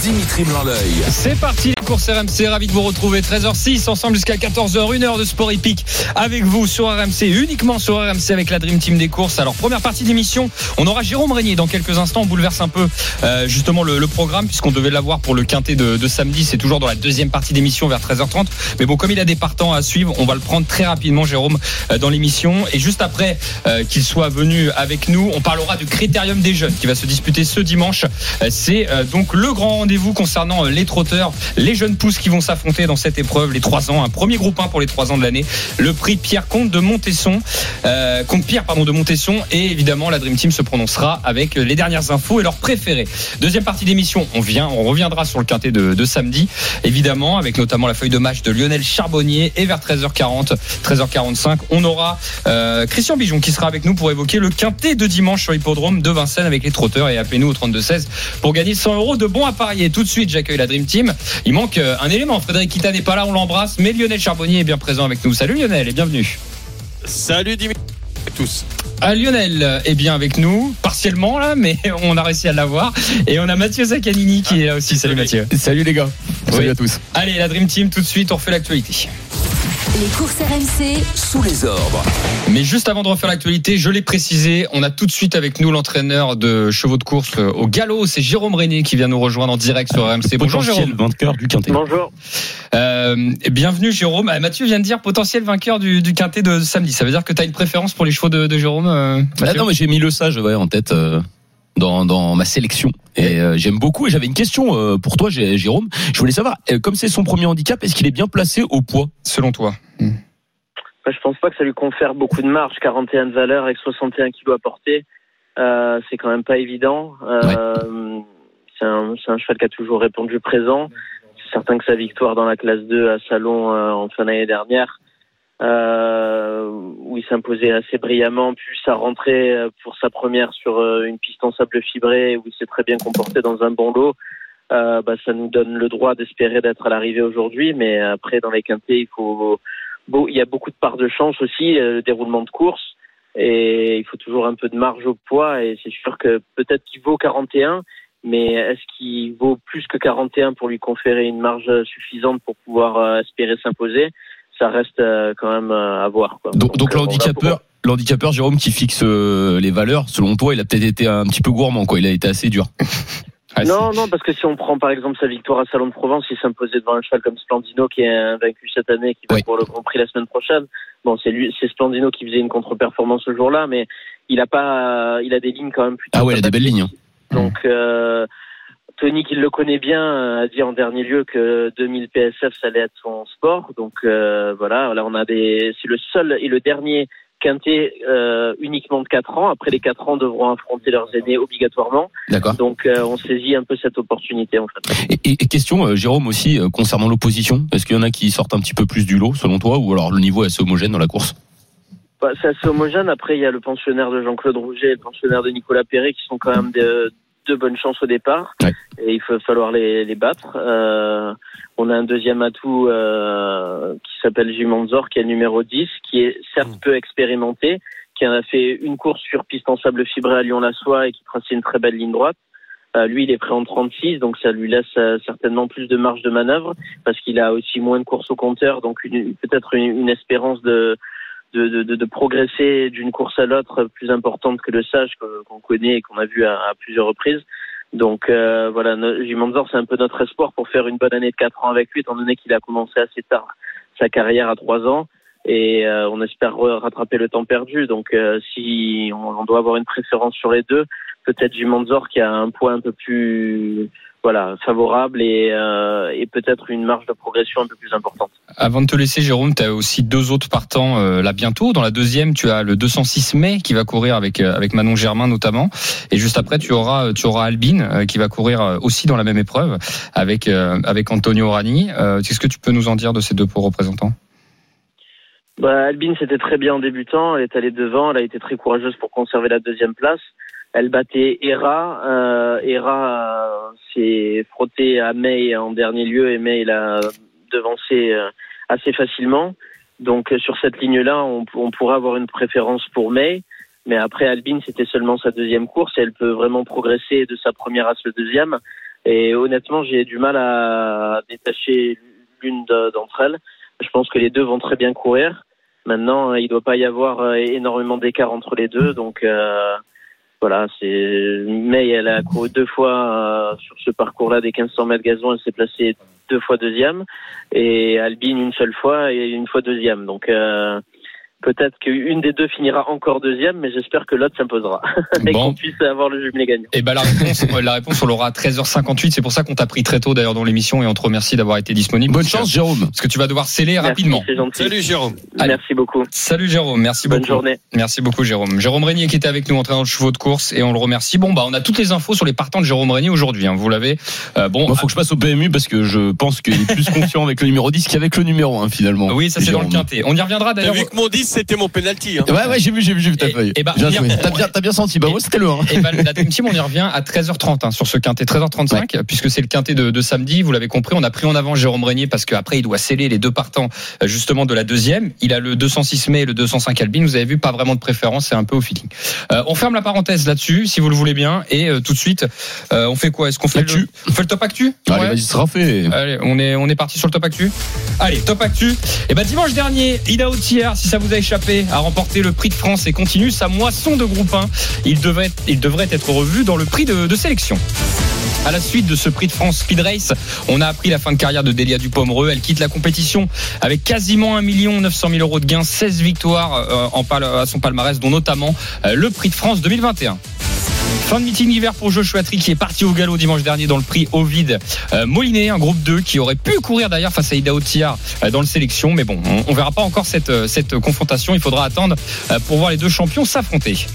Dimitri blanc C'est parti les courses RMC, ravi de vous retrouver 13h06 ensemble jusqu'à 14h, une heure de sport épique avec vous sur RMC, uniquement sur RMC avec la Dream Team des courses. Alors première partie d'émission, on aura Jérôme Régnier dans quelques instants, on bouleverse un peu euh, justement le, programme puisqu'on devait l'avoir pour le quintet de, samedi, c'est toujours dans la deuxième partie d'émission vers 13h30. Mais bon, comme il a des partants à suivre, on va le prendre très rapidement Jérôme euh, dans l'émission et juste après euh, qu'il soit venu avec nous, on parlera du critérium des jeunes qui va se disputer ce dimanche. c'est donc le grand rendez-vous vous concernant euh, les trotteurs, les jeunes pousses qui vont s'affronter dans cette épreuve, les 3 ans, un premier groupe 1 pour les 3 ans de l'année, le prix Pierre Comte de Montesson, euh, Comte Pierre pardon de Montesson. Et évidemment la Dream Team se prononcera avec les dernières infos et leurs préférés. Deuxième partie d'émission, on vient, on reviendra sur le quintet de, samedi, évidemment avec notamment la feuille de match de Lionel Charbonnier et vers 13h40, 13h45, on aura euh, Christian Bijon qui sera avec nous pour évoquer le quintet de dimanche sur l'hippodrome de Vincennes avec les trotteurs et appelez-nous au 32 16 pour gagner 100 euros de bons à parier tout de suite, j'accueille la Dream Team. Il manque euh, un élément. Frédéric Kita n'est pas là, on l'embrasse, mais Lionel Charbonnier est bien présent avec nous. Salut Lionel et bienvenue. Salut Dimitri tous. Ah, Lionel est bien avec nous, partiellement là, mais on a réussi à l'avoir. Et on a Mathieu Zaccanini qui est là aussi. Salut Mathieu. Salut les gars. Salut à tous. Allez, la Dream Team, tout de suite, on refait l'actualité. Les courses RMC sous les ordres. Mais juste avant de refaire l'actualité, je l'ai précisé, on a tout de suite avec nous l'entraîneur de chevaux de course au galop, c'est Jérôme René qui vient nous rejoindre en direct sur RMC. Bonjour Jérôme. vainqueur du quintet. Bonjour. Euh, bienvenue Jérôme. Ah, Mathieu vient de dire potentiel vainqueur du, du quintet de samedi. Ça veut dire que tu as une préférence pour les chevaux de, Jérôme euh, ah Non mais j'ai mis le sage ouais, en tête. Euh, dans, dans ma sélection. Et euh, j'aime beaucoup. Et j'avais une question euh, pour toi, Jérôme. Je voulais savoir, euh, comme c'est son premier handicap, est-ce qu'il est bien placé au poids, selon toi Je Je pense pas que ça lui confère beaucoup de marge. 41 de valeur avec 61 kilos à porter, euh, c'est quand même pas évident. Euh, C'est un, un, cheval qui a toujours répondu présent. C'est certain que sa victoire dans la classe 2 à Salon en fin d'année dernière euh, où il s'imposait assez brillamment, puis sa rentrée euh, pour sa première sur euh, une piste en sable fibré, où il s'est très bien comporté dans un bon lot. Euh, bah, ça nous donne le droit d'espérer d'être à l'arrivée aujourd'hui, mais après dans les quintés, il faut, il y a beaucoup de parts de chance aussi, le déroulement de course, et il faut toujours un peu de marge au poids, et c'est sûr que peut-être qu'il vaut 41, mais est-ce qu'il vaut plus que 41 pour lui conférer une marge suffisante pour pouvoir espérer s'imposer? Ça reste euh, quand même euh, à voir. Quoi. Donc, donc, l'handicapeur, l'handicapeur Jérôme qui fixe euh, les valeurs, selon toi, il a peut-être été un petit peu gourmand, quoi. Il a été assez dur. non, non, parce que si on prend par exemple sa victoire à Salon de Provence, il s'imposait devant un cheval comme Splandino qui est vaincu cette année, qui va pour le Grand Prix la semaine prochaine. Bon, c'est lui, c'est Splandino qui faisait une contre-performance ce jour-là, mais il a pas, il a des lignes quand même plutôt. Ah ouais, il a des belles lignes. Hein. Donc, euh, Tony, qui le connaît bien, euh, a dit en dernier lieu que 2000 PSF, ça allait être son sport. Donc euh, voilà, là on a des, c'est le seul et le dernier quintet euh, uniquement de 4 ans. Après les 4 ans, devront affronter leurs aînés obligatoirement. D'accord. Donc euh, on saisit un peu cette opportunité en fait. Et, et, question, Jérôme aussi concernant l'opposition, est-ce qu'il y en a qui sortent un petit peu plus du lot selon toi, ou alors le niveau est assez homogène dans la course? Bah, c'est assez homogène. Après, il y a le pensionnaire de Jean-Claude Rouget et le pensionnaire de Nicolas Perret qui sont quand même de, de bonnes chances au départ et il va falloir les, les battre. Euh, on a un deuxième atout euh, qui s'appelle Jimanzor, qui est numéro 10, qui est certes mm. peu expérimenté, qui en a fait une course sur piste en sable fibré à Lyon-la-Soie et qui traçait une très belle ligne droite. Euh, lui, il est prêt en 36, donc ça lui laisse euh, certainement plus de marge de manœuvre parce qu'il a aussi moins de courses au compteur, donc peut-être une, une, espérance de, de, de, de progresser d'une course à l'autre plus importante que le sage qu'on connaît et qu'on a vu à, plusieurs reprises. Donc euh, voilà, Jimanzor, c'est un peu notre espoir pour faire une bonne année de 4 ans avec lui, étant donné qu'il a commencé assez tard sa carrière à 3 ans. Et euh, on espère rattraper le temps perdu. Donc euh, si on, on, doit avoir une préférence sur les deux, peut-être Jimanzor qui a un point un peu plus voilà, favorable et, euh, et peut-être une marge de progression un peu plus importante. Avant de te laisser, Jérôme, tu as aussi deux autres partants euh, là bientôt. Dans la deuxième, tu as le 206 mai qui va courir avec euh, avec Manon Germain notamment, et juste après, tu auras tu auras Albine euh, qui va courir aussi dans la même épreuve avec avec Antonio Rani. Qu'est-ce que tu peux nous en dire de ces deux représentants? Bah, Albine, c'était très bien en débutant. Elle est allée devant. Elle a été très courageuse pour conserver la deuxième place. Elle battait Hera. Euh, Hera euh, s'est frotté à May en dernier lieu et May l'a devancé euh, assez facilement. Donc euh, sur cette ligne-là, on, on pourrait avoir une préférence pour May. Mais après, Albine, c'était seulement sa deuxième course et elle peut vraiment progresser de sa première à ce deuxième. Et honnêtement, j'ai du mal à détacher l'une de- d'entre elles. Je pense que les deux vont très bien courir. Maintenant, il ne doit pas y avoir énormément d'écart entre les deux. Donc euh, voilà, c'est May, elle a couru deux fois euh, sur ce parcours-là des 1500 mètres gazon. Elle s'est placée deux fois deuxième. Et Albine une seule fois et une fois deuxième. Donc euh, peut-être qu'une des deux finira encore deuxième, mais j'espère que l'autre s'imposera. et Bon. qu'on puisse avoir le jumelé gagnant. Et ben la réponse, la réponse, on l'aura à 13h58. C'est pour ça qu'on t'a pris très tôt d'ailleurs dans l'émission et on te remercie d'avoir été disponible. Bonne chance, Jérôme. Parce que tu vas devoir sceller Merci, rapidement. Salut Jérôme. Allez. Merci beaucoup. Salut Jérôme, merci Bonne beaucoup. journée. Merci beaucoup Jérôme. Jérôme Régnier qui était avec nous entraîneur de chevaux de course et on le remercie. Bon bah on a toutes les infos sur les partants de Jérôme Régnier aujourd'hui. hein, vous l'avez. Euh, bon. Moi, faut que je passe au PMU parce que je pense qu'il est plus confiant avec le numéro 10 qu'avec le numéro 1 finalement. oui, ça c'est dans le quintet. On y reviendra d'ailleurs. vu que mon 10 c'était mon penalty. Hein. Ouais, ouais, j'ai vu, j'ai vu, j'ai vu ta feuille. et bah, Bien. T'as bien, t'as bien senti. Bah, moi, c'était le 1. Et ben, la Dream Team, on y revient à 13h30 hein, sur ce quintet 13h35 puisque c'est le quintet de, de samedi. Vous l'avez compris, on a pris en avant Jérôme Régnier parce qu'après il doit sceller les deux partants euh, justement de la deuxième. Il a le 206 mai et le 205 Albine. Vous avez vu, pas vraiment de préférence, c'est un peu au feeling. Euh, on ferme la parenthèse là-dessus, si vous le voulez bien, et euh, tout de suite, euh, on fait quoi? Est-ce qu'on fait le, on fait le top actu? Allez, Ouais. vas-y, sera fait. Allez, on est, on est parti sur le top actu. Allez, top actu. Et ben dimanche dernier, Ida Outier, si ça vous échappé, a remporté le prix de France et continue sa moisson de groupe 1. Il devrait, être revu dans le prix de, sélection. À la suite de ce prix de France Speed Race, on a appris la fin de carrière de Delia Dupomereux. Elle quitte la compétition avec quasiment 1 900 000 euros de gains, 16 victoires euh, en à son palmarès, dont notamment euh, le prix de France 2021. Fin de meeting d'hiver pour Joshua Tree qui est parti au galop dimanche dernier dans le prix Ovid euh, Moliné, un groupe 2 qui aurait pu courir d'ailleurs face à Ida Otiar euh, dans le sélection. Mais bon, on, on verra pas encore cette, euh, cette confrontation. Il faudra attendre pour voir les deux champions s'affronter.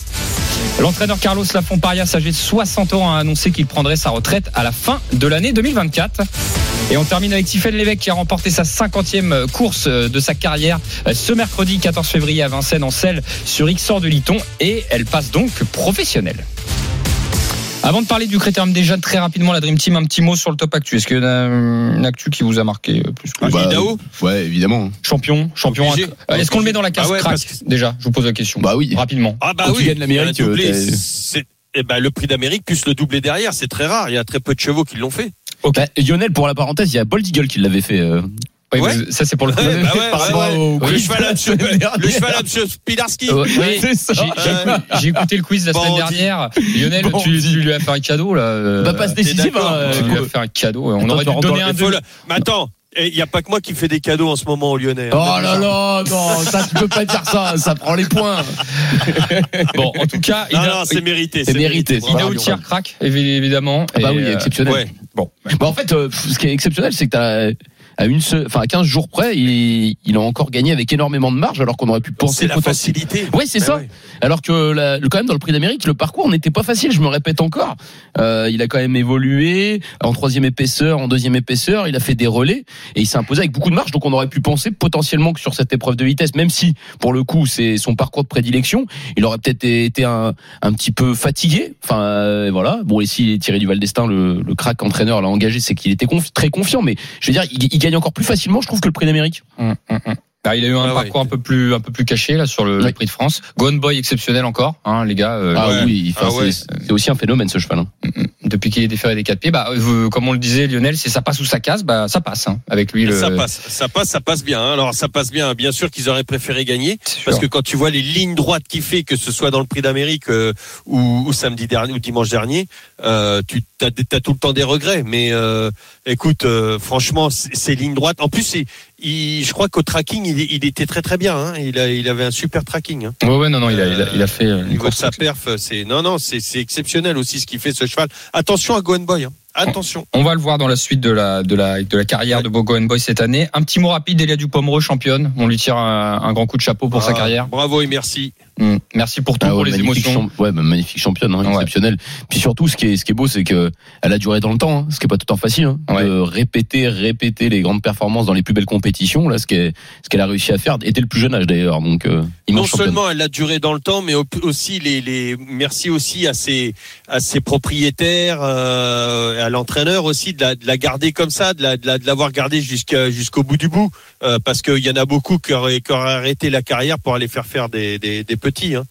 L'entraîneur Carlos Lafont-Parias, âgé de 60 ans, a annoncé qu'il prendrait sa retraite à la fin de l'année 2024. Et on termine avec Tiffaine Lévesque qui a remporté sa 50e course de sa carrière ce mercredi 14 février à Vincennes en selle sur XOR de Liton et elle passe donc professionnelle. Avant de parler du critérium des jeunes, très rapidement, la Dream Team, un petit mot sur le top actu. Est-ce qu'il y a une une actu qui vous a marqué euh, plus que Ah, Bah, Idao Ouais, évidemment. Champion, champion. Euh, Est-ce qu'on le met dans la case Ah ouais, crack que- Déjà, je vous pose la question. Bah oui. Rapidement. Ah bah Quand oui. tu gagnes l'Amérique, eh ben, le prix d'Amérique plus le doublé derrière, c'est très rare. Il y a très peu de chevaux qui l'ont fait. Bah, Lionel, pour la parenthèse, il y a Bold Eagle qui l'avait fait. euh, Oui, Ouais. ça c'est pour le. Ouais, bah ouais, par ouais, Le cheval à monsieur, le cheval à monsieur Spilarski. Ouais, oui. C'est ça. J'ai- écouté- le quiz la semaine dernière. Lionel, tu, tu lui as fait un cadeau là. euh, Bah, passe d'accord. hein, tu lui as euh, fait un cadeau. On Attends, aurait tu dû donner un deux. le- Mais attends, il n'y a pas que moi qui fais des cadeaux en ce moment au Lyonnais. hein. Oh là là, non, ça tu peux pas dire ça, ça prend les points. Bon, en tout cas, Non, non, c'est mérité. C'est mérité, Ida évi- évidemment. Ah bah Et, oui, euh, exceptionnel. Ouais. Bon, Bah en fait, euh, ce qui est exceptionnel, c'est que t'as à une enfin à 15 jours près, il, il a encore gagné avec énormément de marge, alors qu'on aurait pu penser C'est la facilité. Ouais, c'est ça. ouais. Alors que la- quand même dans le Prix d'Amérique, le parcours n'était pas facile. Je me répète encore. Euh, il a quand même évolué en troisième épaisseur, en deuxième épaisseur. Il a fait des relais et il s'est imposé avec beaucoup de marge. Donc on aurait pu penser potentiellement que sur cette épreuve de vitesse, même si pour le coup c'est son parcours de prédilection, il aurait peut-être été un, un petit peu fatigué. Enfin euh, voilà. Bon et si Thierry Duval d'Estaing, le, le crack entraîneur, l'a engagé, c'est qu'il était confi- très confiant. Mais je veux dire, il, il gagne encore plus facilement, je trouve, que le Prix d'Amérique. Hum, hum, hum. Bah, il a eu un Ah ouais. parcours un peu plus un peu plus caché là sur le, prix de France. Gone Boy exceptionnel encore, hein, les gars. euh, Ah ouais. oui, enfin, Ah ouais. c'est aussi un phénomène ce cheval. hein. depuis qu'il est déféré des quatre pieds, bah, euh, comme on le disait, Lionel, c'est ça passe ou ça casse, bah ça passe hein, avec lui. Le... Ça passe, ça passe, ça passe bien. hein. Alors ça passe bien. Bien sûr qu'ils auraient préféré gagner, parce que quand tu vois les lignes droites qu'il fait, que ce soit dans le Prix d'Amérique euh, ou, ou samedi dernier ou dimanche dernier, euh, tu as, as tout le temps des regrets. Mais euh, écoute, euh, franchement, ces lignes droites. En plus, c'est- il, je crois qu'au tracking, il, il était très très bien. hein. Il, a, il avait un super tracking. Hein. Ouais, ouais, non, non, il a, il a, il a fait euh, une course. sa perf, c'est non, non, c'est c'est exceptionnel aussi ce qu'il fait ce cheval. Attention à Gohan Boy. hein. Attention. On va le voir dans la suite de la de la de la carrière de Bogo Boy cette année. Un petit mot rapide, Elia Dupomereux championne. On lui tire un, un grand coup de chapeau pour sa Ah, carrière. Bravo et merci. Mm. Merci pour tout, Ah ouais, pour les magnifique émotions. champ- ouais, bah, magnifique championne, hein, Ouais. exceptionnelle. Puis surtout, ce qui est, ce qui est beau, c'est que elle a duré dans le temps, hein, ce qui est pas tout le temps facile, hein, Ouais. de répéter, répéter les grandes performances dans les plus belles compétitions. Là, ce qu'elle, ce qu'elle a réussi à faire, était le plus jeune âge d'ailleurs. Donc, euh, Non seulement elle a duré dans le temps, mais au- aussi les, les merci aussi à ses à ses propriétaires, euh, à l'entraîneur aussi de la, de la garder comme ça, de la de la- de l'avoir gardée jusqu'à jusqu'au bout du bout, euh, parce qu'il y en a beaucoup qui auraient, qui auraient arrêté la carrière pour aller faire faire des des, des petits. Hein.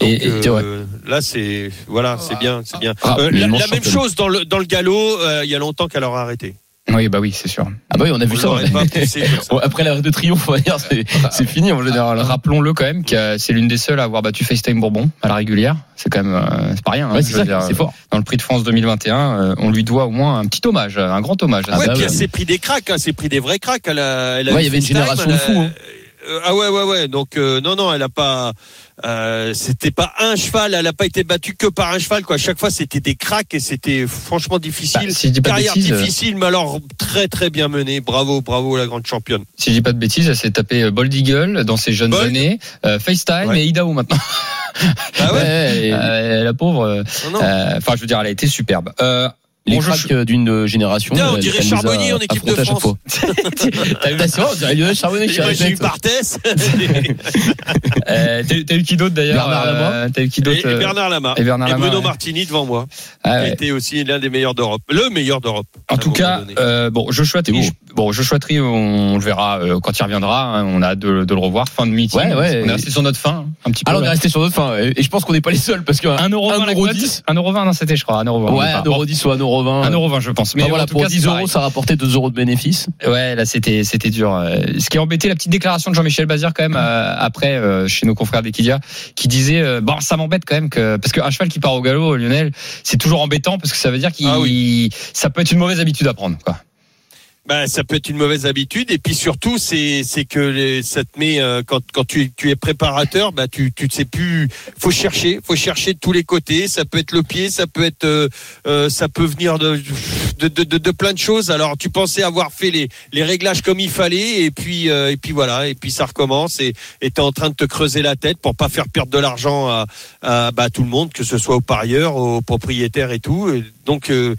Donc, Et- et- euh, là c'est voilà c'est bien c'est bien. Ah, Euh, la, la même chose dans le dans le galop, euh, il y a longtemps qu'elle aura arrêté. Oui, bah oui, c'est sûr. Ah bah oui, on a vu On ça. pas poussé ça. Après l'arrêt de triomphe, on va dire, c'est, c'est fini en général. hein. Rappelons-le quand même que c'est l'une des seules à avoir battu FaceTime Bourbon à la régulière. C'est quand même, euh, c'est pas rien. hein, Ouais, c'est veux ça, dire, c'est fort. Dans le Prix de France 2021, euh, on lui doit au moins un petit hommage, un grand hommage. Ah ouais, bah puis ouais. elle s'est pris des cracks, hein, s'est pris des vrais cracks. Elle a, elle a Ouais, il y avait une génération elle de fous, hein. Euh, ah ouais, ouais, ouais. Donc euh, non, non, elle a pas. Euh, c'était pas un cheval. Elle a pas été battue que par un cheval. Quoi. À chaque fois, c'était des cracks et c'était franchement difficile. Bah, si je dis pas de Carrière bêtises, difficile, mais alors très très bien menée. Bravo, bravo la grande championne. Si je dis pas de bêtises, elle s'est tapé euh, Bold Eagle dans ses jeunes Bold. années, FaceTime Ouais. et Idaho maintenant. Ah ouais. Ouais, et Euh, la pauvre. Non, non. Enfin, je veux dire, elle a été superbe. Euh, les bon, je- cracks euh, d'une génération. Tiens, on dirait Charbonnier en équipe de France. T'as eu- on dirait Charbonnier j'ai eu. Barthès euh, t'as eu- qui d'autre d'ailleurs Bernard euh, Lama. T'as eu qui et, d'autre et euh, Bernard Lama. et Bruno. Martini devant moi. Ah qui était aussi l'un des meilleurs d'Europe. Le meilleur d'Europe. En tout cas, euh, bon, Joshua bon, Joshua Tree, on, le verra euh, quand il reviendra. hein, on a hâte de, de le revoir. Fin de meeting. Ouais, ouais. on est resté sur notre fin, un petit peu. Alors on est resté sur notre fin, et je pense qu'on n'est pas les seuls parce que 1,20€ la cote. 1,10 1,20€, non, c'était, je crois, 1,20€. Ouais, 1,10 ou 1,20 1,20€, je pense. Mais voilà, en tout pour cas, 10 c'est euros, ça rapportait 2 euros de bénéfice. Ouais, là, c'était, c'était dur. Ce qui a embêté la petite déclaration de Jean-Michel Bazir, quand même, euh, après, euh, chez nos confrères d'Equidia, qui disait, euh, bon, ça m'embête quand même que, parce qu'un cheval qui part au galop, Lionel, c'est toujours embêtant parce que ça veut dire qu'il, Ah ça peut être une mauvaise habitude à prendre, quoi. Ben, ça peut être une mauvaise habitude. Et puis surtout c'est c'est que les, ça te met euh, quand quand tu, tu es préparateur bah tu tu sais plus. Faut chercher. Faut chercher de tous les côtés. Ça peut être le pied ça peut être euh, euh, ça peut venir de de, de plein de choses. Alors tu pensais avoir fait les les réglages comme il fallait. Et puis euh, et puis voilà. Et puis ça recommence. Et et t'es en train de te creuser la tête pour pas faire perdre de l'argent à, à bah, tout le monde que ce soit aux parieurs aux propriétaires et tout. Donc euh,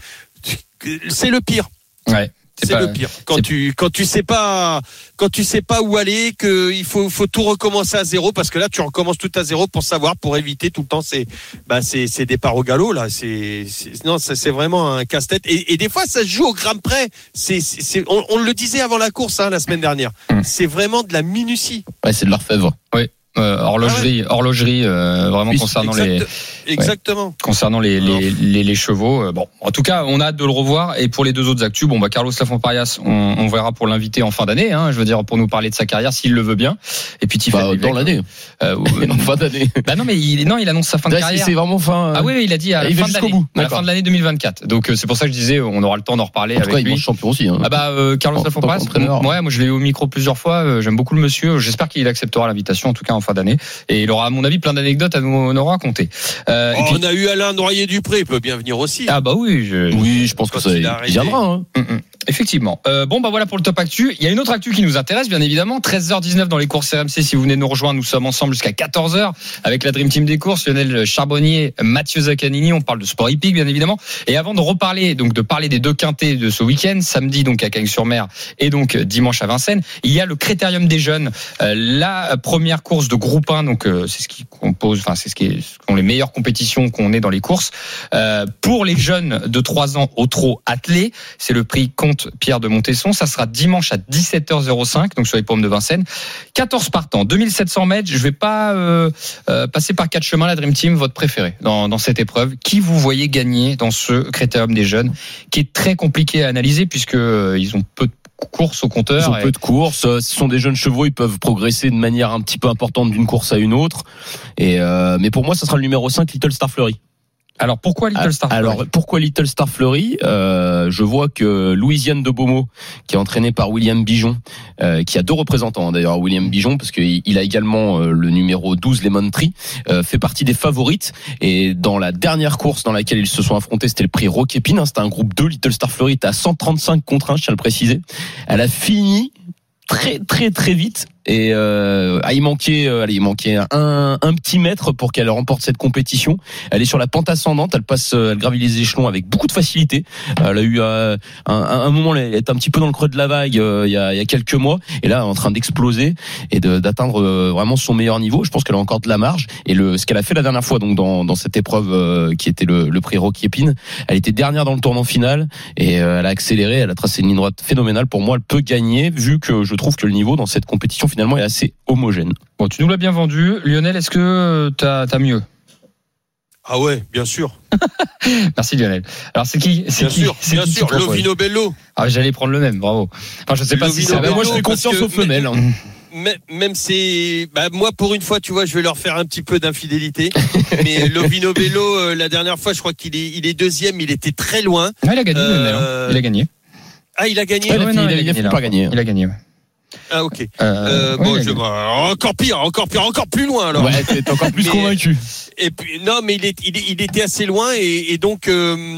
c'est le pire. Ouais. C'est le pire. Quand tu quand tu sais pas quand tu sais pas où aller, que il faut faut tout recommencer à zéro parce que là tu recommences tout à zéro pour savoir pour éviter tout le temps ces bah ces ces départs au galop là. C'est non c'est vraiment un casse-tête et, et des fois ça se joue au gramme près. C'est on, on le disait avant la course hein, la semaine dernière. Hum. C'est vraiment de la minutie. Ouais, c'est de l'orfèvre. Euh, horlogerie, horlogerie, euh, vraiment concernant Exact- les, Exactement. concernant les, les, les, les chevaux. euh, Bon, en tout cas, on a hâte de le revoir. Et pour les deux autres actus, bon, bah, Carlos Lafont-Parias, on, on verra pour l'inviter en fin d'année. Hein, je veux dire, pour nous parler de sa carrière, s'il le veut bien. Et puis Tiffany Bah, dans l'année. euh, En fin d'année. bah non, mais il, non, il annonce sa fin de Là, carrière. c'est vraiment fin. Ah oui, il a dit à la Il va fin de jusqu'au l'année, bout. à la fin de l'année 2024. Donc euh, c'est pour ça que je disais, on aura le temps d'en reparler En tout cas, avec il lui. champion aussi. hein. Ah bah euh, Carlos qu'entraîneur. ouais, moi je l'ai eu au micro plusieurs fois. J'aime beaucoup le monsieur. J'espère qu'il acceptera l'invitation, en tout cas en fin d'année. Et il aura, à mon avis, plein d'anecdotes à nous, nous raconter. Euh, Oh, puis- on a eu Alain Noyer Dupré, il peut bien venir aussi. ah bah oui, je, Oui, je pense que ça il viendra. hein. Mm, mm. Effectivement. Euh, bon, bah voilà pour le top actu. Il y a une autre actu qui nous intéresse, bien évidemment. 13h19 dans les courses RMC. Si vous venez nous rejoindre, nous sommes ensemble jusqu'à 14h avec la Dream Team des courses, Lionel Charbonnier, Mathieu Zaccanini. On parle de sport hippique, bien évidemment. Et avant de reparler, donc de parler des deux quintés de ce week-end, samedi donc à Cagnes-sur-Mer et donc dimanche à Vincennes, il y a le Critérium des jeunes, Euh, la première course de groupe 1. Donc euh, c'est ce qui compose, enfin c'est ce qui sont les meilleures compétitions qu'on ait dans les courses Euh, pour les jeunes de 3 ans au trot attelé. C'est le prix Comte Pierre de Montesson. Ça sera dimanche à 17h05, donc sur les pommes de Vincennes. 14 partants, 2700 mètres. Je vais pas euh, passer par quatre chemins. La Dream Team, votre préféré dans, cette épreuve. Qui vous voyez gagner dans ce critérium des jeunes, qui est très compliqué à analyser puisque ils ont peu de courses au compteur. Ils ont et- peu de courses. euh, Ce sont des jeunes chevaux. Ils peuvent progresser de manière un petit peu importante d'une course à une autre. Et euh, mais pour moi, ça sera le numéro 5, Little Star Fleury. Alors pourquoi Little Star Alors Fleury pourquoi Little Star Fleury? Euh, Je vois que Louisiane de Beaumont, qui est entraîné par William Bijon, euh, qui a deux représentants hein, d'ailleurs, William Bijon, parce qu'il il a également euh, le numéro 12 Lemon Tree, euh, fait partie des favorites. Et dans la dernière course dans laquelle ils se sont affrontés, c'était le prix Roquépine, hein, c'était un groupe 2, Little Star Fleury était à 135 contre 1, je tiens à le préciser. Elle a fini très très très vite et euh, ah, il manquait, euh, allez, il manquait un, un petit mètre pour qu'elle remporte cette compétition. Elle est sur la pente ascendante, elle passe, euh, elle gravit les échelons avec beaucoup de facilité. Elle a eu euh, un, un moment, elle est un petit peu dans le creux de la vague euh, il, y a, il y a quelques mois, et là en train d'exploser et de- d'atteindre euh, vraiment son meilleur niveau. Je pense qu'elle a encore de la marge. Et le, ce qu'elle a fait la dernière fois, donc dans, dans cette épreuve euh, qui était le, le prix Rocky Epine, elle était dernière dans le tournant final et euh, elle a accéléré, elle a tracé une ligne droite phénoménale. Pour moi, elle peut gagner vu que je trouve que le niveau dans cette compétition finalement est assez homogène. Bon, tu nous l'as bien vendu. Lionel, est-ce que tu as, mieux Ah ouais, bien sûr. Merci Lionel. Alors c'est qui c'est Bien qui sûr, c'est bien qui sûr. Lovino Bello. Ah, j'allais prendre le même, bravo. Enfin, je sais pas si Lovino c'est Ah bah, moi, je fais confiance aux femelles. hein. Même, même c'est, bah, moi pour une fois, tu vois, je vais leur faire un petit peu d'infidélité. Mais Lovino Bello, euh, la dernière fois, je crois qu'il est, il est deuxième, il était très loin. Ah, il a gagné Euh, Lionel. hein. Il a gagné. Ah, il a gagné. Ouais, il a Ouais, fini- non, il a- il a gagné, par gagner. Il a gagné. ouais. Ah ok. Euh, Euh, ouais, bon, je, bah, encore pire, encore pire, encore plus loin alors. Ouais, t'es encore plus Mais- convaincu. Et puis non, mais il, est, il, est- il était assez loin et, et donc euh,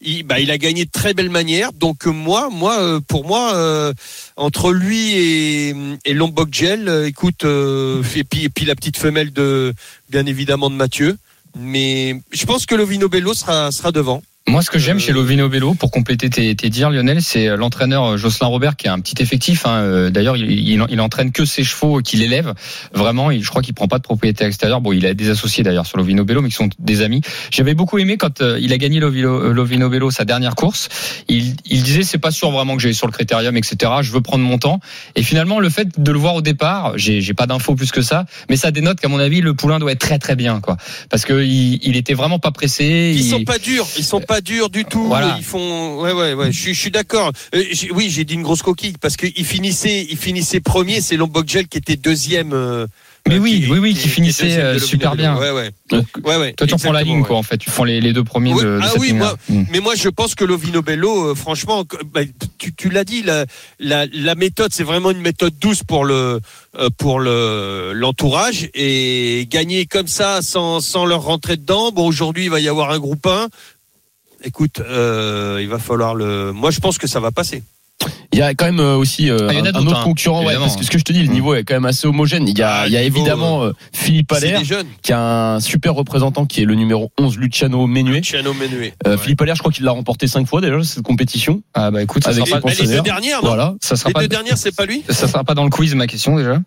il, bah, il a gagné de très belle manière. Donc moi, moi, pour moi, euh, entre lui et, et Lombok Gel, écoute, et puis et puis la petite femelle de, bien évidemment de Mathieu. Mais je pense que Lovino Bello sera sera devant. Moi, ce que j'aime Euh, chez Lovino Bello, pour compléter tes, tes dires, Lionel, c'est euh, l'entraîneur euh, Jocelyn Robert qui a un petit effectif. hein. Euh, D'ailleurs, il, il, il entraîne que ses chevaux qu'il élève. Vraiment, il, je crois qu'il prend pas de propriété extérieure. Bon, il a des associés d'ailleurs sur Lovino Bello, mais qui sont des amis. J'avais beaucoup aimé quand euh, il a gagné Lovino, euh, Lovino Bello sa dernière course. Il, il disait c'est pas sûr vraiment que j'ai sur le critérium, etc. Je veux prendre mon temps. Et finalement, le fait de le voir au départ, j'ai j'ai pas d'infos plus que ça, mais ça dénote qu'à mon avis, le poulain doit être très très bien, quoi. Parce que il, il était vraiment pas pressé. Ils il- sont pas durs, ils sont pas durs du tout. Voilà. Ils font, ouais, ouais, ouais. Je suis, je suis d'accord. Euh, oui, j'ai dit une grosse coquille parce qu'il finissait, il finissait premier. C'est Lombok Gel qui était deuxième. euh, Mais euh, oui, oui, oui, qui finissait, euh, super bien. Ouais, ouais. Donc, Ouais, ouais. Toi, tu reprends la ligne, ouais. quoi, en fait. Tu prends les, les deux premiers Oui, de, de ah cette oui, moi, Mm. Mais moi, je pense que Lovino Bello, franchement, bah, tu, tu l'as dit, la, la, la méthode, c'est vraiment une méthode douce pour le pour le l'entourage et gagner comme ça sans sans leur rentrer dedans. Bon, aujourd'hui, il va y avoir un groupe 1. Écoute, euh, il va falloir le. Moi, je pense que ça va passer. Il y a quand même euh, aussi euh, Ah, un, autre hein, concurrent, ouais, parce que ce que je te dis, le Mm. niveau est quand même assez homogène. Il y a, Ah, il y a le niveau, évidemment euh, Philippe Allaire, qui a un super représentant qui est le numéro 11, Luciano Menuet. Luciano Menuet. Euh, Ouais. Philippe Allaire, je crois qu'il l'a remporté cinq fois déjà cette compétition. Ah, bah, écoute, ça Avec sera pas, Ah, les deux dernières, non Voilà. ça sera Les pas, deux dernières, c'est pas lui ça sera pas dans le quiz, ma question, déjà.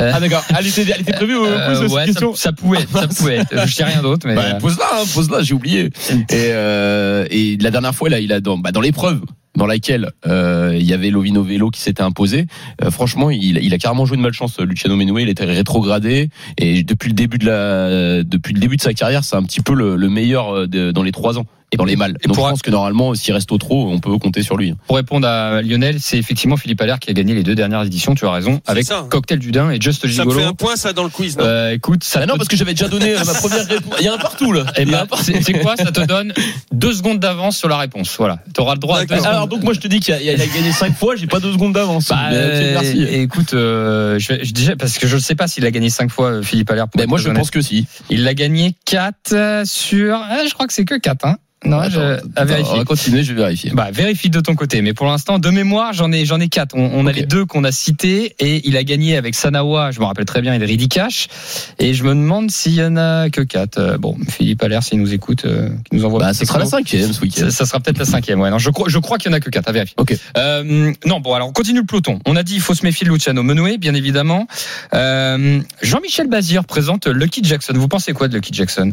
Euh, Ah d'accord. Elle était, elle était prévue au euh, quiz, ouais, ça, question. ça pouvait ça pouvait. Je dis rien d'autre, mais. Bah, euh, pose-la, hein, pose-la, j'ai oublié. Et, euh, et la dernière fois, là, il a dans, bah, dans l'épreuve dans laquelle euh, il y avait Lovino Velo qui s'était imposé. euh, franchement, il, a carrément joué de malchance. Luciano Menuet, il était rétrogradé et depuis le début de la, depuis le début de sa carrière, c'est un petit peu le, le meilleur euh, de- dans les trois ans. Et dans les mâles. et Donc pour- je pense que normalement, s'il reste au trop, on peut compter sur lui. Pour répondre à Lionel, c'est effectivement Philippe Allaire qui a gagné les deux dernières éditions, tu as raison, avec ça. Cocktail du Dain et Just Ça me Gigolo. fait un point, ça, dans le quiz, non Euh, écoute, ça Ah non, parce que j'avais déjà donné euh, ma première réponse. Il y a un partout là. Eh y a ben, partout. c'est c'est quoi? Ça te donne deux secondes d'avance sur la réponse. Voilà, tu auras le droit à deux. Alors donc moi je te dis qu'il a, a gagné cinq fois, j'ai pas deux secondes d'avance. Bah, euh, merci. euh, écoute, euh, je, vais- je déjà parce que je ne sais pas s'il a gagné cinq fois Philippe Allaire. pour Mais être moi je honnête. pense que si. il l'a gagné 4 sur. je crois que c'est que 4 hein. Non, Attends, je, à vérifier. on va continuer, je vais vérifier. Bah, vérifie de ton côté. Mais pour l'instant, de mémoire, j'en ai, j'en ai quatre. On, on a les deux qu'on a cités et il a gagné avec Sanawa. Je me rappelle très bien, il est Ridicash. Et je me demande s'il y en a que quatre. Euh, Bon, Philippe Allaire, s'il nous écoute, euh, qui nous envoie. Bah, ce sera la cinquième ce week-end. Ça, ça sera peut-être la cinquième. Ouais, non, je crois, je crois qu'il y en a que quatre. À vérifier. Ok. Euh, non, bon, alors on continue le peloton. On a dit il faut se méfier de Luciano Menuet, bien évidemment. Euh, Jean-Michel Bazir présente Lucky Jackson. Vous pensez quoi de Lucky Jackson?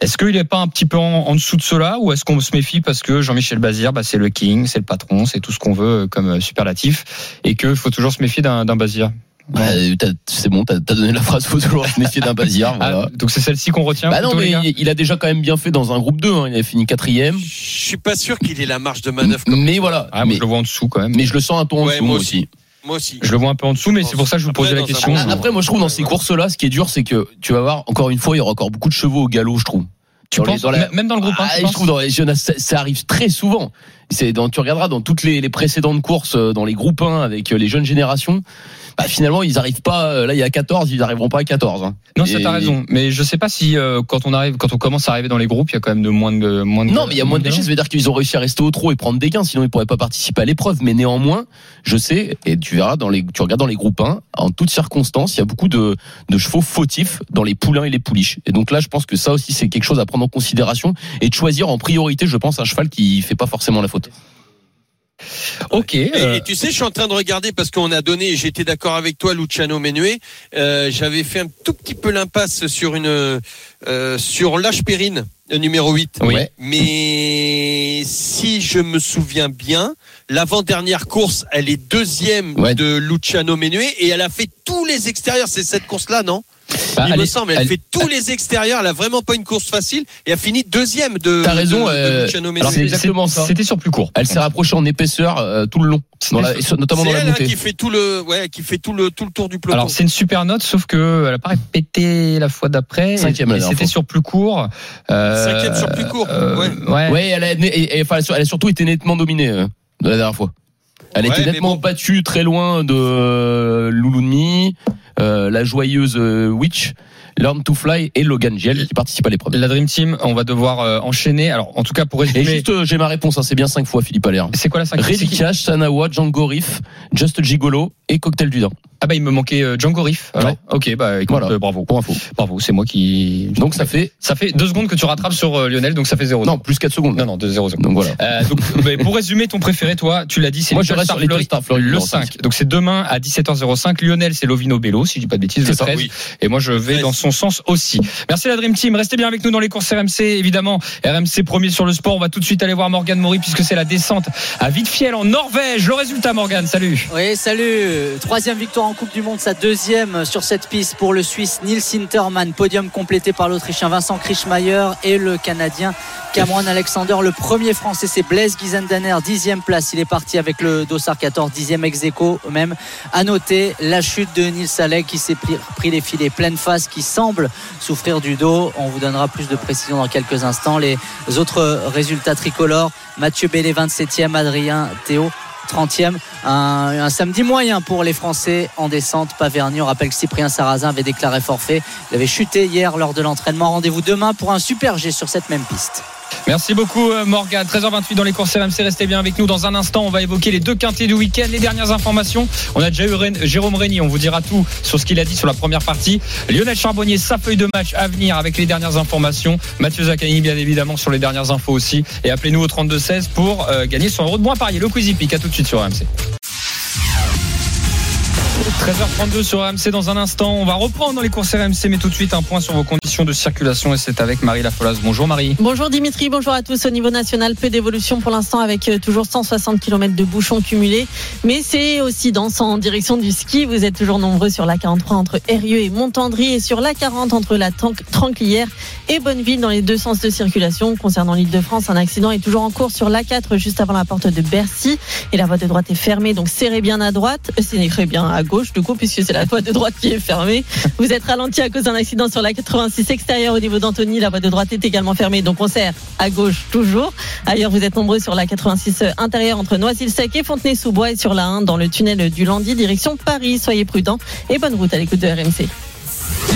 Est-ce qu'il n'est pas un petit peu en, en dessous de cela ou est-ce qu'on se méfie parce que Jean-Michel Bazir, bah, c'est le king, c'est le patron, c'est tout ce qu'on veut euh, comme euh, superlatif et qu'il faut toujours se méfier d'un d'un Bazir? Bah, t'as- c'est bon, t'as as donné la phrase, faut toujours se méfier d'un Bazir. Voilà. Ah, Donc c'est celle-ci qu'on retient Bah non, mais il, il a déjà quand même bien fait dans un groupe 2, hein. il a fini quatrième. Je suis pas sûr qu'il ait la marge de manœuvre. comme- Mais voilà, Ah, mais, je le vois en dessous quand même. mais je le sens un en Ouais, dessous moi moi aussi. aussi. Moi aussi. Je le vois un peu en dessous, mais c'est pour ça que je vous posais la question. Après, moi je trouve dans ces courses-là, ce qui est dur, c'est que tu vas voir, encore une fois, il y aura encore beaucoup de chevaux au galop, je trouve. Tu Dans les- penses dans la- M- Même dans le groupe 1, Ah, je trouve dans les jeunes, ça, ça arrive très souvent. C'est dans, tu regarderas dans toutes les, les précédentes courses, euh, dans les groupes 1 avec euh, les jeunes générations, bah, finalement, ils arrivent pas, euh, là, il y a 14, ils arriveront pas à 14. hein. Non, ça t'as raison. Mais je sais pas si euh, quand on arrive, quand on commence à arriver dans les groupes, il y a quand même de moins de moins de. Non, mais il y a moins de déchets. Ça veut dire qu'ils ont réussi à rester au trot et prendre des gains. Sinon, ils pourraient pas participer à l'épreuve. Mais néanmoins, je sais, et tu verras dans les, tu regardes dans les groupes 1, en toutes circonstances, il y a beaucoup de, de chevaux fautifs dans les poulains et les pouliches. Et donc là, je pense que ça aussi, c'est quelque chose à prendre en considération et de choisir en priorité, je pense, un cheval qui fait pas forcément la faute. Ok. Et, euh, et tu sais, je suis en train de regarder parce qu'on a donné, j'étais d'accord avec toi, Luciano Menuet. Euh, J'avais fait un tout petit peu l'impasse sur une euh, sur l'âge Périne, le numéro 8. Oui. Mais si je me souviens bien, l'avant-dernière course, elle est deuxième Ouais. de Luciano Menuet et elle a fait tous les extérieurs. C'est cette course-là, non? Bah, Il elle me semble. Elle, elle- fait tous les extérieurs. Elle a vraiment pas une course facile et a fini deuxième de. T'as raison, de- euh, Luciano alors Menuet. c'est exactement ça. C'était sur plus court. Elle s'est rapprochée en épaisseur euh, tout le long, dans la- notamment C'est dans la hein, montée. qui fait tout le, ouais, qui fait tout le tout le tour du peloton. Alors c'est une super note, sauf que elle a pas répété la fois d'après. Cinquième, Et dernière C'était sur plus court. Euh, Cinquième sur plus court, ouais. ouais. Ouais, elle a, et- et- enfin, elle a surtout été nettement dominée euh, de la dernière fois. Elle a Ouais, été mais nettement bon. battue très loin de euh, Lulunmi, euh, la joyeuse euh, Witch, Learn to Fly et Logan Giel qui participent à l'épreuve. La Dream Team, on va devoir euh, enchaîner. Alors en tout cas pour Et résumer, juste, euh, j'ai ma réponse, hein, c'est bien cinq fois Philippe Allaire. c'est quoi la cinquième? C'est Reddy qui? Cash, Sanawa, Django Riff, Just Gigolo et Cocktail du Dain. Ah bah il me manquait euh, Django Riff. Alors, Ouais. ok, bah écoute, Voilà. euh, bravo, Pour info. bravo, c'est moi qui. Donc ça fait, Ça fait deux secondes que tu rattrapes sur euh, Lionel, donc ça fait zéro. non, plus 4 secondes. non, non, de zéro secondes. Donc voilà. Euh, donc, mais pour résumer, ton préféré, toi, tu l'as dit, c'est Moi, Little je reste Star sur Little Fleury, Star Fleury, le numéro 5. Donc c'est demain à 17h05. Lionel, c'est Lovino Bello, si je dis pas de bêtises, le C'est ça, 13. oui. Et moi, je vais dans son sens aussi. Merci la Dream Team. Restez bien avec nous dans les courses RMC. Évidemment, RMC premier sur le sport. On va tout de suite aller voir Morgan Maury puisque c'est la descente à Vittefiel en Norvège. Le résultat, Morgan, salut. Oui, salut. Troisième victoire en Coupe du Monde, sa deuxième sur cette piste pour le Suisse Nils Sinterman. Podium complété par l'Autrichien Vincent Krischmeier et le Canadien Cameron Alexander. Le premier Français, c'est Blaise Guizendaner, dixième place. Il est parti avec le Dossard 14, dixième ex aequo même. À noter la chute de Nils Alleg qui s'est pris, les filets pleine face, qui semble souffrir du dos. On vous donnera plus de précision dans quelques instants. Les autres résultats tricolores, Mathieu Bellé 27e, Adrien Théo 30e. Un, samedi moyen pour les Français en descente. Paverny, on rappelle que Cyprien Sarrazin avait déclaré forfait. Il avait chuté hier lors de l'entraînement. Rendez-vous demain pour un super G sur cette même piste. Merci beaucoup euh, Morgan. 13h28 dans les courses RMC. Restez bien avec nous. Dans un instant, on va évoquer les deux quintés du week-end, les dernières informations. On a déjà eu Jérôme Régny. On vous dira tout sur ce qu'il a dit sur la première partie. Lionel Charbonnier, sa feuille de match à venir avec les dernières informations. Mathieu Zaccani, bien évidemment, sur les dernières infos aussi. Et appelez-nous au 32-16 pour euh, gagner son euro de moins parier. Le Quizy Pick. À tout de suite sur RMC. 13h32 sur RMC dans un instant. On va reprendre dans les courses RMC, mais tout de suite un point sur vos conditions de circulation et c'est avec Marie Lafolasse. Bonjour Marie. Bonjour Dimitri, bonjour à tous. Au niveau national, peu d'évolution pour l'instant avec euh, toujours 160 km de bouchons cumulés. Mais c'est aussi dense en direction du ski. Vous êtes toujours nombreux sur la 43 entre Erieux et Montandry et sur la 40 entre la Tran- Tranclière et Bonneville dans les deux sens de circulation. Concernant l'île de France, un accident est toujours en cours sur la 4 juste avant la porte de Bercy et la voie de droite est fermée. Donc serrez bien à droite, euh, serrez bien à gauche du coup puisque c'est la voie de droite qui est fermée. Vous êtes ralenti à cause d'un accident sur la 86 extérieure au niveau d'Antony. La voie de droite est également fermée. Donc on serre à gauche toujours. Ailleurs, vous êtes nombreux sur la 86 intérieure entre Noisy-le-Sec et Fontenay-sous-Bois et sur la 1 dans le tunnel du Landy direction Paris. Soyez prudents et bonne route à l'écoute de RMC.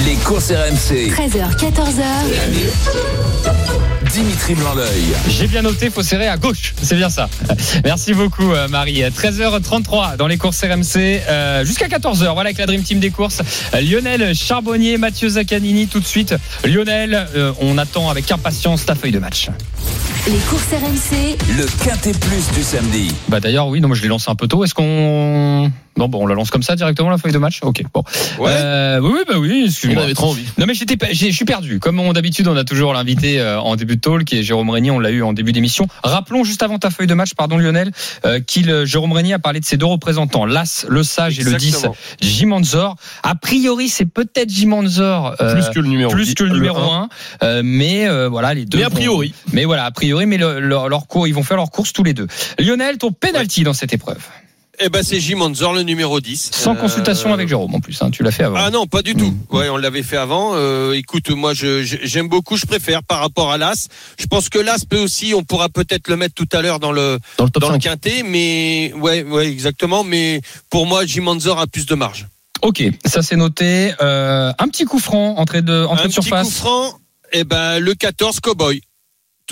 Les courses RMC. 13h, 14h. Dimitri Blanc-L'œil. J'ai bien noté, faut serrer à gauche. C'est bien ça. Merci beaucoup, euh, Marie. 13h33 dans les courses RMC euh, jusqu'à 14h. Voilà avec la Dream Team des courses. Euh, Lionel Charbonnier, Mathieu Zaccanini tout de suite. Lionel, euh, on attend avec impatience ta feuille de match. Les courses RMC. Le Quintet Plus du samedi. Bah d'ailleurs, oui, non, moi je l'ai lancé un peu tôt. Est-ce qu'on. Non, bon, on la lance comme ça directement la feuille de match Ok, bon. Ouais. Euh, oui, oui, bah oui, On excuse-moi. avait trop envie. Non mais j'étais je suis perdu. Comme on- d'habitude, on a toujours l'invité euh, en début de talk qui est Jérôme Régnier, on l'a eu en début d'émission. Rappelons juste avant ta feuille de match, pardon Lionel, euh, qu'il euh, Jérôme Régnier a parlé de ses deux représentants, l'As, le Sage et le 10, Exactement. Jimanzor. A priori, c'est peut-être Jimanzor euh, Plus que le numéro plus que le numéro un. 1, mais euh, voilà les deux. Mais a vont- priori. mais voilà, a priori, mais le- leur, leur cours, ils vont faire leur course tous les deux. Lionel, ton penalty dans cette épreuve. Eh ben c'est Jim Manzor, le numéro 10. Sans Euh, consultation avec Jérôme en plus, hein, tu l'as fait avant. Ah non, pas du tout. Mm. Ouais, on l'avait fait avant. Euh, écoute, moi, j'aime beaucoup. Je préfère par rapport à l'As. Je pense que l'As peut aussi. On pourra peut-être le mettre tout à l'heure dans le Dans le top dans le 5. quintet, mais ouais, ouais, exactement. Mais pour moi, Jim Manzor a plus de marge. Ok, ça c'est noté. Euh, un petit coup franc, entrée de, entrée Un de petit surface. coup franc. Eh ben le 14 Cowboy.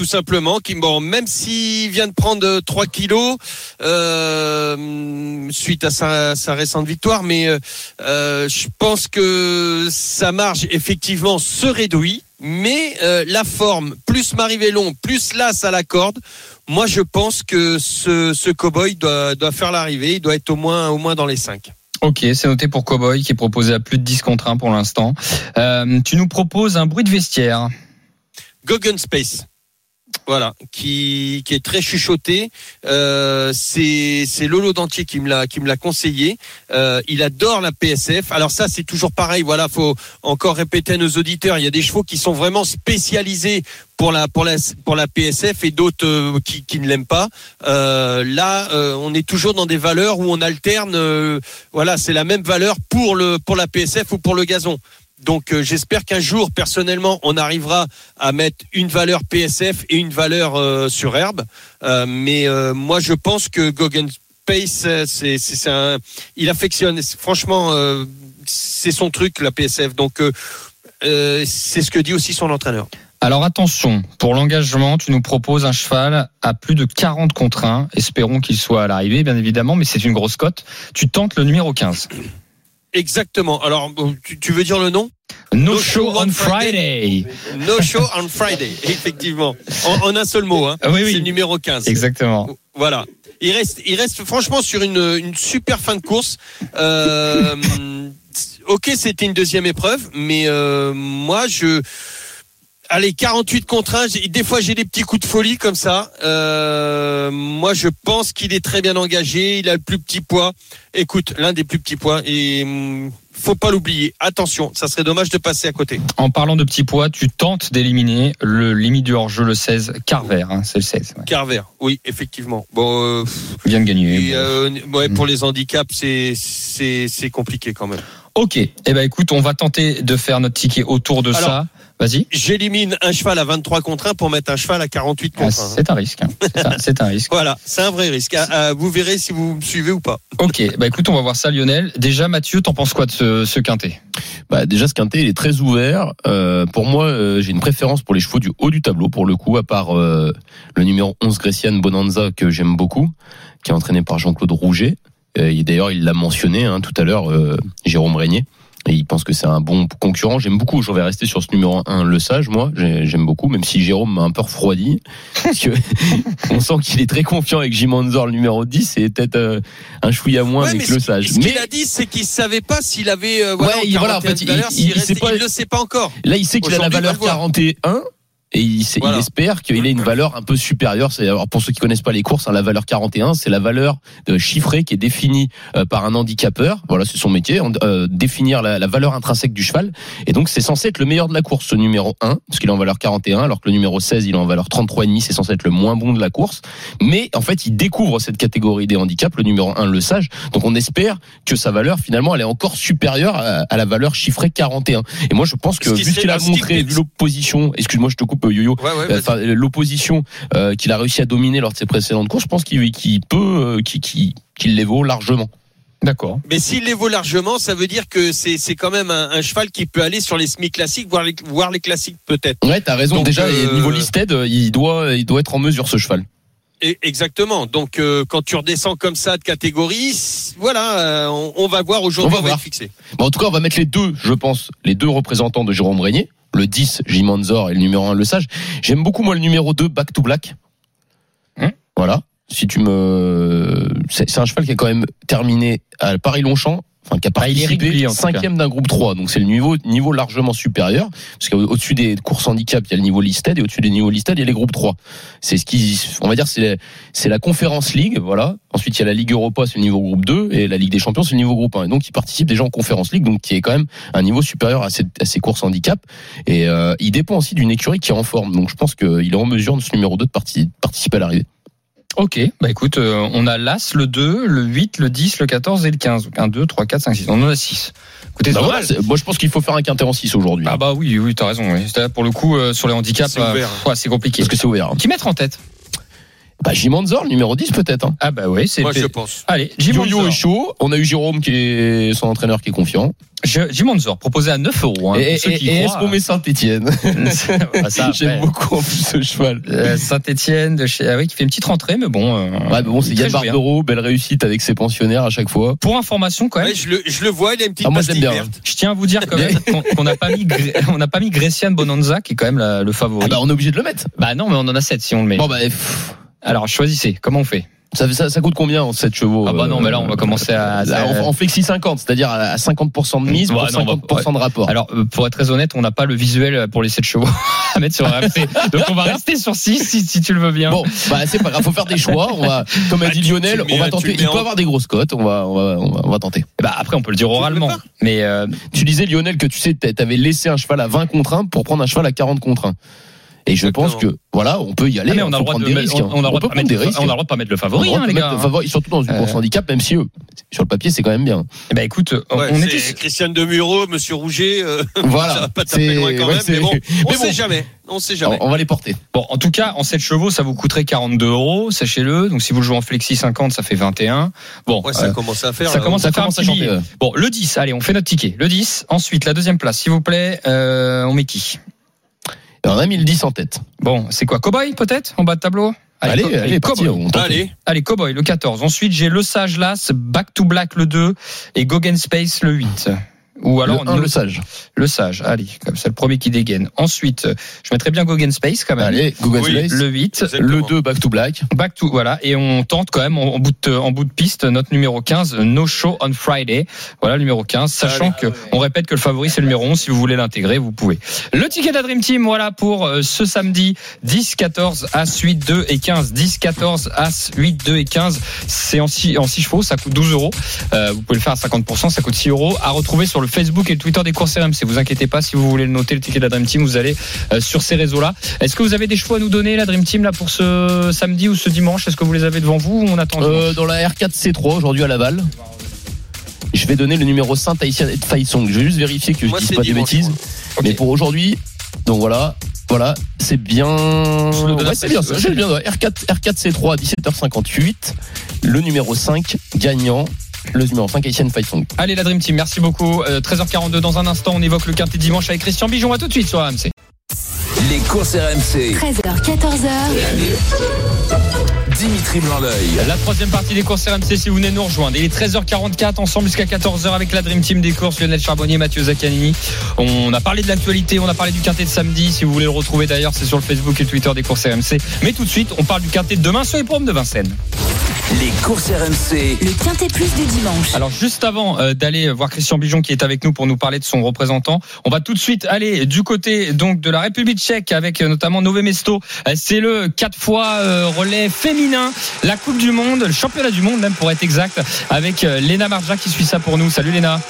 Tout simplement, qui bon, même s'il vient de prendre 3 kilos euh, suite à sa, sa récente victoire, mais euh, euh, je pense que sa marge effectivement se réduit, mais euh, la forme plus Marivellon plus l'as à la corde, moi je pense que ce, ce cowboy doit, doit faire l'arrivée, il doit être au moins au moins dans les 5. Ok, c'est noté pour Cowboy qui est proposé à plus de 10 contre 1 pour l'instant. Euh, tu nous proposes un bruit de vestiaire. Gogan Space. Voilà, qui, qui est très chuchoté. Euh, c'est Lolo Dentier qui me l'a qui me l'a conseillé. Euh, il adore la PSF. Alors ça c'est toujours pareil. Voilà, faut encore répéter à nos auditeurs. Il y a des chevaux qui sont vraiment spécialisés pour la pour la pour la PSF et d'autres euh, qui, qui ne l'aiment pas. Euh, là, euh, on est toujours dans des valeurs où on alterne. euh, voilà, c'est la même valeur pour le pour la PSF ou pour le gazon. Donc euh, j'espère qu'un jour, personnellement, on arrivera à mettre une valeur PSF et une valeur euh, sur herbe. Euh, mais moi, je pense que Gogan Space, il affectionne. Franchement, c'est son truc, la PSF. Donc c'est ce que dit aussi son entraîneur. Alors attention, pour l'engagement, tu nous proposes un cheval à plus de 40 contre 1. Espérons qu'il soit à l'arrivée, bien évidemment, mais c'est une grosse cote. Tu tentes le numéro 15. Exactement. Alors, tu, tu veux dire le nom? No, No show show on on Friday. No Show on Friday. Effectivement. En, en un seul mot. Hein. Ah oui, oui. C'est le numéro 15. Exactement. Voilà. Il reste, il reste franchement sur une, une super fin de course. Euh, ok, c'était une deuxième épreuve, mais euh, moi, je. Allez, 48 contre 1. j'ai- Des fois, j'ai des petits coups de folie comme ça. Euh, moi, je pense qu'il est très bien engagé. Il a le plus petit poids. Écoute, l'un des plus petits poids. Et hum, faut pas l'oublier. Attention, ça serait dommage de passer à côté. En parlant de petits poids, tu tentes d'éliminer le limite du hors-jeu, le 16, Carver. Hein, c'est le 16. Ouais. Carver, oui, effectivement. Bon, euh, Il vient de gagner. et, euh, ouais, pour les handicaps, c'est c'est c'est compliqué quand même. Ok, eh ben écoute, on va tenter de faire notre ticket autour de Alors, ça. Vas-y. J'élimine un cheval à 23 contre 1 pour mettre un cheval à 48 Ah, contre 1. c'est un risque. hein. C'est un- risque. Voilà, c'est un vrai risque. Ah, ah, vous verrez si vous me suivez ou pas. Ok, bah écoute, on va voir ça, Lionel. Déjà, Mathieu, t'en penses quoi de ce, ce quintet? Bah déjà ce quintet il est très ouvert. Euh, pour moi euh, j'ai une préférence pour les chevaux du haut du tableau pour le coup à part euh, le numéro 11 Grecian Bonanza que j'aime beaucoup qui est entraîné par Jean-Claude Rouget. Euh, et D'ailleurs il l'a mentionné hein, tout à l'heure euh, Jérôme Régnier. Et il pense que c'est un bon concurrent. J'aime beaucoup. Je vais rester sur ce numéro 1, le sage, moi. J'ai- J'aime beaucoup, même si Jérôme m'a un peu refroidi. Parce que on sent qu'il est très confiant avec Jim Anzor, le numéro 10, et peut-être euh, un chouïa moins Ouais, avec mais le sage. Ce qu'il a dit, c'est qu'il savait pas s'il avait. euh, voilà, Ouais, il- voilà, en 41 fait, il- il- restait- pas- le sait pas encore. Là, il sait qu'il a la valeur il va le voir. 41 et il, Voilà. il espère qu'il ait une valeur un peu supérieure. Alors pour ceux qui connaissent pas les courses, hein, la valeur 41, c'est la valeur euh, chiffrée qui est définie euh, par un handicapeur. Voilà, c'est son métier, euh, définir la, la valeur intrinsèque du cheval. Et donc, c'est censé être le meilleur de la course, ce numéro 1, parce qu'il est en valeur 41, alors que le numéro 16, il est en valeur 33,5, c'est censé être le moins bon de la course. Mais en fait, il découvre cette catégorie des handicaps, le numéro 1, le sage. Donc, on espère que sa valeur, finalement, elle est encore supérieure à, à la valeur chiffrée 41. Et moi, je pense que vu qu'il a montré, vu l'opposition, excuse-moi, je te coupe, Yo-Yo, Ouais, ouais, euh, enfin, l'opposition euh, qu'il a réussi à dominer lors de ses précédentes courses, je pense qu'il peut, euh, qu'il les vaut largement. D'accord. Mais s'il les vaut largement, ça veut dire que c'est c'est quand même un, un cheval qui peut aller sur les semi classiques, voire les, voire les classiques peut-être. Ouais, t'as raison. Donc, Déjà, euh, niveau listed, il doit, il doit être en mesure ce cheval. Et- Exactement. Donc euh, quand tu redescends comme ça de catégorie, voilà, euh, on, on va voir aujourd'hui, On on va va, voir. être fixé. Bon, en tout cas, on va mettre les deux, je pense, les deux représentants de Jérôme Régnier, le 10, Jim Anzor, et le numéro 1, le sage. J'aime beaucoup, moi, le numéro 2, Back to Black. Hein voilà. Si tu me, c'est c'est un cheval qui a quand même terminé à Paris-Longchamp. Enfin, qui a Ah, il est participé cinquième d'un groupe 3, donc c'est le niveau niveau largement supérieur, parce qu'au-dessus des courses handicap, il y a le niveau listed, et au-dessus des niveaux listed, il y a les groupes 3. C'est ce qui, on va dire, c'est c'est la Conférence League, voilà. Ensuite, il y a la Ligue Europa, c'est le niveau groupe 2, et la Ligue des Champions, c'est le niveau groupe 1. Et donc, il participe déjà en Conférence League, donc qui est quand même un niveau supérieur à, cette- à ces courses handicap. Et euh, il dépend aussi d'une écurie qui est en forme. Donc, je pense qu'il est en mesure de ce numéro 2 de parti- participer à l'arrivée. Ok, bah écoute, euh, on a l'As, le 2, le 8, le 10, le 14 et le 15. Donc 1, 2, 3, 4, 5, 6. On en a 6. Écoutez, Bah voilà, moi, je pense qu'il faut faire un quintet en 6 aujourd'hui. Ah bah oui, oui, t'as raison. Oui. Pour le coup, euh, sur les handicaps, C'est euh, ouais, compliqué. Parce que c'est ouvert. Qui mettre en tête? Bah, Jim Manzor, le numéro 10 peut-être. Hein. Ah bah oui, c'est Moi, je pense. Allez, Jim Yo-Yo est chaud. On a eu Jérôme qui est son entraîneur qui est confiant. Je- Jim proposé à 9 euros. hein, et pour ceux et- qui et est-ce qu'on met Saint-Etienne Bah, ça, J'aime beaucoup en plus ce cheval. euh, Saint-Etienne, de chez... ah oui, qui fait une petite rentrée, mais bon. euh, Ouais, mais bon, c'est Yann hein. Barbero, belle réussite avec ses pensionnaires à chaque fois. Pour information, quand même, Ouais, je, le, je le vois, il a une petite Ah, moi, pastille bien. verte. je tiens à vous dire quand même qu'on n'a pas mis, on n'a pas mis Grecian Bonanza, qui est quand même la- le favori. Ah bah, on est obligé de le mettre. Bah non, mais on en a 7 si on le met. Bon, bah, pff, Alors choisissez, comment on fait? Ça, fait- ça, ça coûte combien en 7 chevaux Ah bah non, euh, mais là on va commencer à. là, en, en flexi 50, c'est-à-dire à 50% de mise Ouais, pour non, bah, 50% de rapport. Alors euh, pour être très honnête, on n'a pas le visuel pour les 7 chevaux à mettre sur RMC. Donc on va rester sur 6 si, si tu le veux bien. Bon, bah c'est pas grave, faut faire des choix. On va, comme a Ah, dit Lionel, on va tenter. Il peut avoir des grosses cotes. On va, on va, on va, on va tenter. Bah après on peut le dire oralement. Mais euh, Tu disais Lionel que tu sais, t'avais laissé un cheval à 20 contre 1 pour prendre un cheval à 40 contre 1. Et je pense que voilà, on peut y aller. ah, mais on a le droit de prendre des mettre- risques. on, on a le droit de peut pas prendre mettre des risques. on a le droit de pas mettre le On a le favori, droit hein, de les mettre gars. le favori, surtout dans une Euh. course handicap, même si eux, sur le papier, c'est quand même bien. Eh ben écoute, on, Ouais, on était. Christian Demuro, Monsieur Rouget. euh, ça Voilà. va pas taper loin quand ouais, même, c'est- mais bon, on mais sait jamais. On sait jamais. On, on va les porter. Bon, en tout cas, en 7 chevaux, ça vous coûterait 42 euros, sachez-le. Donc si vous le jouez en flexi 50, ça fait 21. Bon, Ouais, ça euh, commence à faire. ça commence à Ça faire un petit. Bon, le 10, allez, on fait notre ticket. Le 10, ensuite la deuxième place, s'il vous plaît, on met qui? Et on a mis le 10 en tête. Bon, c'est quoi Cowboy peut-être en bas de tableau? Allez, Co- allez, parti, on. Allez. Allez, Cowboy le 14. Ensuite, j'ai le Sage Las, Back to Black le 2 et Gogen Space le 8. Ou alors le 1, le sage. le Sage. Allez, comme ça le premier qui dégaine. Ensuite, je mettrais bien Gogen Space quand même. Allez, Oui, Space. Le 8. Exactement. Le 2, Back to Black. Back to voilà et on tente quand même en, en bout de en bout de piste notre numéro 15 No Show on Friday voilà le numéro 15 sachant que on répète que le favori c'est le numéro 11 si vous voulez l'intégrer vous pouvez le ticket de la Dream Team voilà pour euh, ce samedi 10 14 As 8 2 et 15 10 14 As 8 2 et 15 c'est en 6 en six chevaux ça coûte 12 euros Euh, vous pouvez le faire à 50% ça coûte 6 euros à retrouver sur le Facebook et le Twitter des courses RMC vous inquiétez pas si vous voulez le noter le ticket de la Dream Team vous allez euh, sur ces réseaux là est-ce que vous avez des choix à nous donner la Dream Team là pour ce samedi ou ce dimanche? Est-ce que vous les avez devant vous ou on attend Euh, dans la R4C3 aujourd'hui à Laval. Je vais donner le numéro 5 Taïsia Faisong. Je vais juste vérifier que je Moi, dise pas de dimanche, bêtises. moi. Ok. Mais pour aujourd'hui, donc voilà, voilà, c'est bien. Ouais, c'est bien ça. c'est J'ai bien. ouais. R4, R4C3 à 17h58. Le numéro 5 gagnant. Le numéro 5 Haitian Faisong. Allez la Dream Team, merci beaucoup. Euh, 13h42 dans un instant, on évoque le quintet dimanche avec Christian Bijon. À tout de suite sur AMC. Les courses RMC. 13h, 14h. Dimitri Blanc-L'œil. La troisième partie des courses RMC si vous venez nous rejoindre. Il est 13h44 ensemble jusqu'à 14h avec la Dream Team des courses Lionel Charbonnier, Mathieu Zaccanini. On a parlé de l'actualité, on a parlé du quintet de samedi. Si vous voulez le retrouver d'ailleurs, c'est sur le Facebook et le Twitter des courses RMC. Mais tout de suite, on parle du quintet de demain sur les pommes de Vincennes. Les courses RMC. Le quintet plus du dimanche. Alors juste avant euh, d'aller voir Christian Bijon qui est avec nous pour nous parler de son représentant, on va tout de suite aller du côté donc de la République avec euh, notamment Nové Mesto. Euh, C'est le quatre fois euh, relais féminin, la Coupe du Monde, le championnat du monde même pour être exact, avec Léna Marja qui suit ça pour nous. Salut Léna.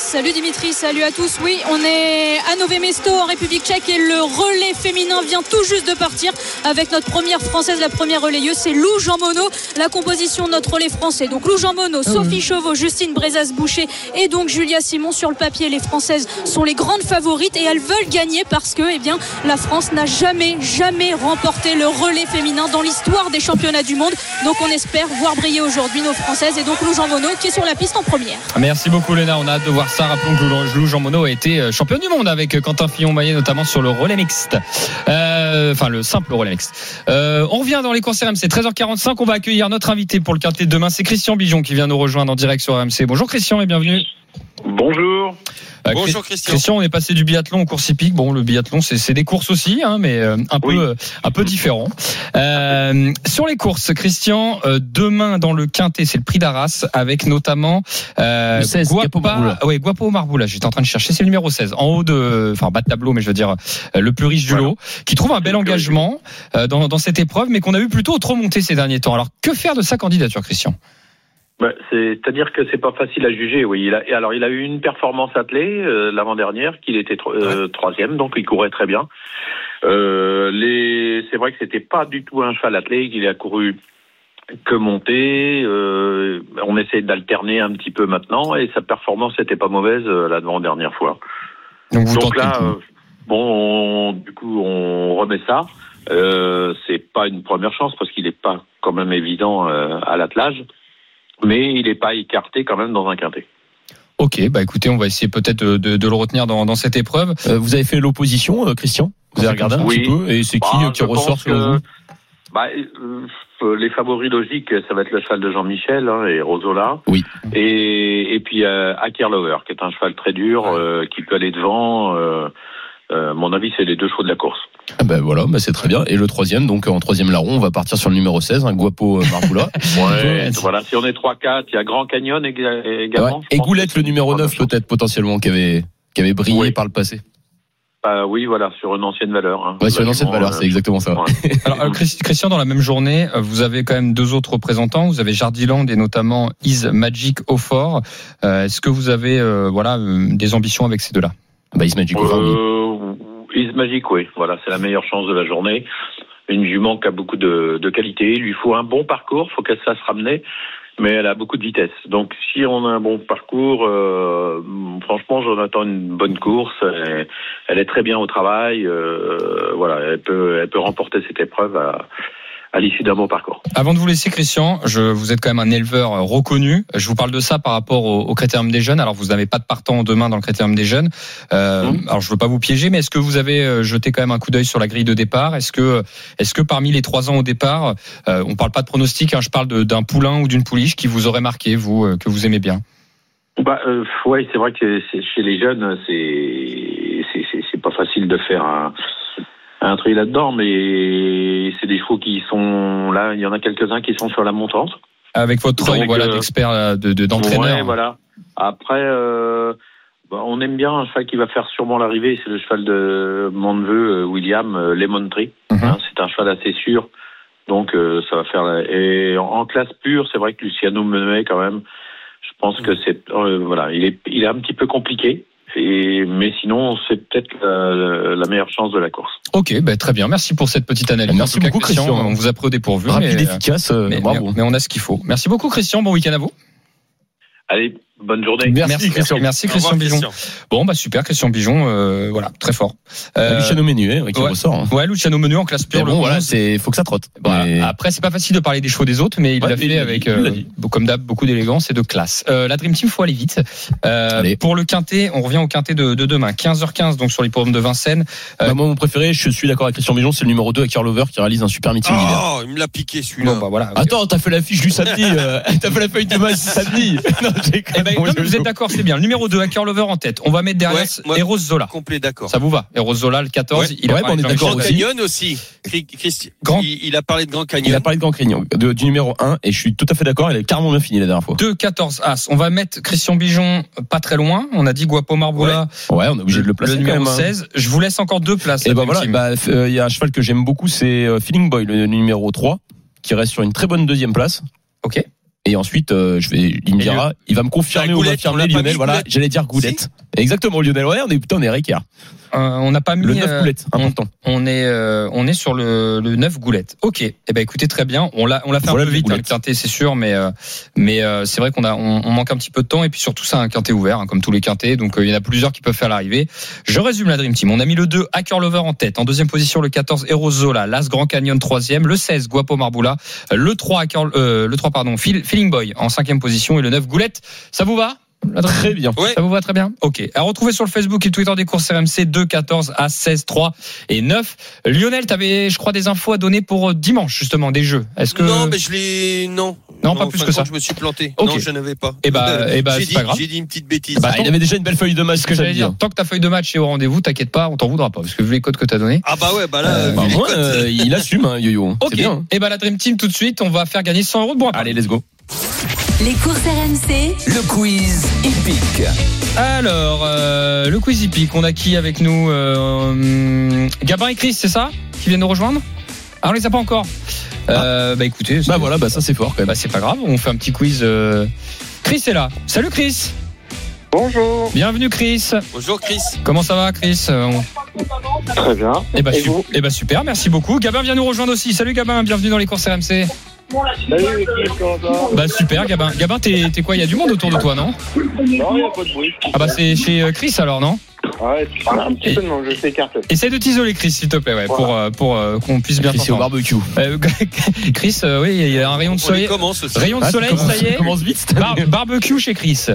Salut Dimitri, salut à tous. Oui, on est à Nové Mesto en République tchèque et le relais féminin vient tout juste de partir avec notre première française, la première relayeuse, c'est Lou Jean Monod, la composition de notre relais français. Donc Lou Jean Monod, Sophie Chauveau, Justine Brezas-Boucher et donc Julia Simon sur le papier. Les Françaises sont les grandes favorites et elles veulent gagner parce que, eh bien, la France n'a jamais, jamais remporté le relais féminin dans l'histoire des championnats du monde. Donc on espère voir briller aujourd'hui nos Françaises et donc Lou Jean Monod qui est sur la piste en première. Merci beaucoup Léna, on a hâte de voir ça. Rappelons que Lou- Jean Monod a été euh, champion du monde avec euh, Quentin Fillon-Maillet notamment sur le relais mixte. Euh, Enfin le simple relais mixte. On revient dans les courses RMC 13h45, on va accueillir notre invité pour le quintet de demain, c'est Christian Bijon qui vient nous rejoindre en direct sur RMC. Bonjour Christian et bienvenue. Bonjour. Euh, Bonjour Chris- Christian. Christian, on est passé du biathlon au course hippique. Bon, le biathlon, c'est c'est des courses aussi, hein, mais euh, un Oui. peu, euh, un peu différent. Euh, sur les courses, Christian, euh, demain dans le quintet, c'est le prix d'Arras avec notamment euh, Le 16, Guapo Marboula. Ouais, Guapo Marboula. J'étais en train de chercher, c'est le numéro 16, en haut de, enfin bas de tableau, mais je veux dire euh, le plus riche du Voilà. lot, qui trouve un bel engagement euh, dans, dans cette épreuve, mais qu'on a vu plutôt trop monter ces derniers temps. Alors, que faire de sa candidature, Christian? Bah, C'est-à-dire que c'est pas facile à juger. Oui, il a, alors il a eu une performance attelée euh, l'avant-dernière, qu'il était tro- euh, troisième, donc il courait très bien. Euh, les, c'est vrai que c'était pas du tout un cheval attelé, qu'il a couru que monter. Euh, on essaie d'alterner un petit peu maintenant et sa performance n'était pas mauvaise euh, l'avant-dernière fois. Donc Donc là, euh, bon, on- du coup, on remet ça. Euh, c'est pas une première chance parce qu'il n'est pas quand même évident euh, à l'attelage, mais il n'est pas écarté quand même dans un quintet. Ok, bah écoutez, on va essayer peut-être de, le retenir dans, dans cette épreuve. Euh, vous avez fait l'opposition, euh, Christian Vous avez regardé un Oui. petit peu Et c'est qui Bah, euh, qui ressort selon que- vous Bah, euh, les favoris logiques, ça va être le cheval de Jean-Michel hein, et Rosola. Oui. Et, et puis euh, qui est un cheval très dur, euh, qui peut aller devant. Euh, euh, mon avis, c'est les deux chevaux de la course. Ah ben voilà, bah c'est très bien. Et le troisième, donc en troisième larron, on va partir sur le numéro 16, un Guapo euh, Marboula. Ouais, voilà, si on est 3-4, il y a Grand Canyon éga- également. Ouais. Et. Goulette, le numéro 9, peut-être potentiellement, qui avait, qui avait brillé Oui. par le passé. Bah oui, voilà, sur une ancienne valeur. hein. Ouais, sur une ancienne valeur, euh, c'est exactement ça. ouais. Alors, euh, Christ- Christian, dans la même journée, euh, vous avez quand même deux autres représentants. Vous avez Jardiland et notamment Is Magic au fort. Euh, Est-ce que vous avez euh, voilà euh, des ambitions avec ces deux-là? Bah, Ismail Over, oui. Magic, oui. Voilà, c'est la meilleure chance de la journée. Une jument qui a beaucoup de, qualité. Il lui faut un bon parcours, faut qu'elle sache ramener, mais elle a beaucoup de vitesse. Donc, si on a un bon parcours, euh, franchement, j'en attends une bonne course. Elle, elle est très bien au travail. euh, voilà, elle peut, elle peut remporter cette épreuve à, à l'issue d'un bon parcours. Avant de vous laisser, Christian, je, vous êtes quand même un éleveur euh, reconnu. Je vous parle de ça par rapport au, au critérium des jeunes. Alors, vous n'avez pas de partant demain dans le critérium des jeunes. Euh. Alors, je veux pas vous piéger, mais est-ce que vous avez euh, jeté quand même un coup d'œil sur la grille de départ? Est-ce que, est-ce que parmi les trois ans au départ, euh, on parle pas de pronostic, hein, je parle d'un poulain ou d'une pouliche qui vous aurait marqué, vous, euh, que vous aimez bien? Bah, euh, ouais, c'est vrai que chez les jeunes, c'est c'est pas facile de faire un, un tri là-dedans, mais c'est des chevaux qui sont là. Il y en a quelques-uns qui sont sur la montante. Avec votre Donc, voilà, euh, d'expert, euh, de, de- d'entraîneur. Ouais, voilà. Après, euh, bah, on aime bien un cheval qui va faire sûrement l'arrivée. C'est le cheval de mon neveu euh, William euh, Lemon Tree. Mhm. Hein, c'est un cheval assez sûr. Donc euh, ça va faire. la- Et en, en classe pure, c'est vrai que Luciano Menet quand même. Je pense que c'est euh, voilà, il est il est un petit peu compliqué. Et, mais sinon, c'est peut-être la, la meilleure chance de la course. Ok, ben très bien. Merci pour cette petite analyse. Merci cas, beaucoup, Christian. On vous a pris au dépourvu. Rapide, mais, euh, efficace, euh, mais, bravo. mais- mais on a ce qu'il faut. Merci beaucoup, Christian. Bon week-end à vous. Allez, bonne journée. Merci, Christian. Merci, Christian revoir, Bijon. Bon, bah super, Christian Bijon. euh, voilà, très fort. Euh, Luciano Menuet, ouais, qui ouais. ressort. hein. Ouais, Luciano Menu en classe pure. Bon, voilà, 11. c'est, faut que ça trotte. Voilà. Mais- Après, c'est pas facile de parler des chevaux des autres, mais il Ouais, l'a fait il l'a avec, l'a euh, comme d'hab, beaucoup d'élégance et de classe. Euh, la Dream Team, faut aller vite. Euh, pour le quintet, on revient au quintet de, de demain, 15h15, donc sur l'hippodrome de Vincennes. Euh, Bah, moi, mon préféré, je suis d'accord avec Christian Bijon, c'est le numéro 2 à Lover qui réalise un super meeting. Oh, il me l'a piqué celui-là. Bon, bah voilà. Attends, t'as fait l'affiche du samedi, t'as fait la feuille de match samedi. Non, non, mais vous êtes d'accord, c'est bien. Le numéro 2, Hacker Lover en tête. On va mettre derrière Ouais, moi- Eros Zola. Complet d'accord. Ça vous va Eros Zola, le 14. Ouais. il a Ouais, parlé bah, on de est d'accord Grand. Canyon aussi. Christi- Grand- Il, il a parlé de Grand Il a Canyon. parlé de Grand de- du numéro 1, et je suis tout à fait d'accord, il a carrément bien fini la dernière fois. 2, 14 As. On va mettre Christian Bijon pas très loin. On a dit Guapo Marboula, Ouais, on est obligé de le placer le quand numéro même. hein. 16. Je vous laisse encore deux places. Et ben voilà, bah, f- euh, il y a un cheval que j'aime beaucoup, c'est euh, Feeling Boy, le numéro 3, qui reste sur une très bonne deuxième place. Ok. Et ensuite, euh, je vais, il me dira, il va me confirmer ou m'affirmer Lionel. Voilà, j'allais dire Goulette. Exactement, Lionel. Ouais, on est putain, on est on n'a pas mis. Le 9 euh, Goulette, on- important. On est, euh, on est sur le, le 9 Goulette. Ok. Eh ben, écoutez, très bien. On l'a, on l'a fait Voilà un peu vite, hein, le quintet, c'est sûr, mais, euh, mais euh, c'est vrai qu'on a, on, on manque un petit peu de temps et puis surtout, c'est un quintet ouvert, hein, comme tous les quintets. Donc, euh, il y en a plusieurs qui peuvent faire l'arrivée. Je résume la Dream Team. On a mis le 2 Hacker Lover en tête. En deuxième position, le 14 Eros Zola. L'As Grand Canyon troisième. Le 16 Guapo Marboula. Le 3 Hacker, euh, le 3 pardon, Feel- Feeling Boy en cinquième position et le 9 Goulette. Ça vous va? Très bien. Ouais. ça vous va très bien Ok. À retrouver sur le Facebook et Twitter des courses RMC 2, 14 à 16, 3 et 9. Lionel, tu avais, je crois, des infos à donner pour euh, dimanche, justement, des jeux. Est-ce que. Non, mais je l'ai. Non. Non, pas plus que ça. Je me suis planté. Ok. Non, je n'avais pas. Eh bah, eh bah, j'ai c'est dit, pas grave. j'ai dit une petite bêtise. Bah, il avait déjà une belle feuille de match Ce que j'allais dire, tant que ta feuille de match est au rendez-vous, t'inquiète pas, on t'en voudra pas, parce que vu les codes que t'as donnés. ah bah ouais, bah là, Euh, bah, les euh, il assume, hein, Yo-Yo. Ok. C'est bien. hein. Et bah, la Dream Team, tout de suite, on va faire gagner 100 euros de bon. Allez, let's go. Les courses RMC, Le quiz hippique. Alors, euh, le quiz hippique, on a qui avec nous euh, Gabin et Chris, c'est ça Qui viennent nous rejoindre? Ah, on les a pas encore. Euh, bah écoutez, Bah c'est- voilà, bah ça c'est fort quand même. bah, c'est pas grave, on fait un petit quiz. euh. Chris est là. Salut Chris. Bonjour. Bienvenue Chris. Bonjour Chris. Comment ça va Chris? On- Très bien. Eh bah, Et su- vous? eh bah, super, merci beaucoup. Gabin vient nous rejoindre aussi. Salut Gabin, bienvenue dans les courses RMC. Salut va Bah super Gabin. Gabin, t'es t'es quoi? Il y a du monde autour de toi, non? Non, il n'y a pas de bruit. Ah bah c'est chez euh, Chris alors, non? Ouais, un petit peu non, je s'écarte. Essaye de t'isoler Chris s'il te plaît, ouais, pour, euh, pour euh, qu'on puisse bien Chris est au barbecue. Euh, Chris, euh, oui, il y a un rayon de soleil. commence aussi. Rayon de Ah, soleil, ça y est. ça commence vite, Bar- barbecue chez Chris.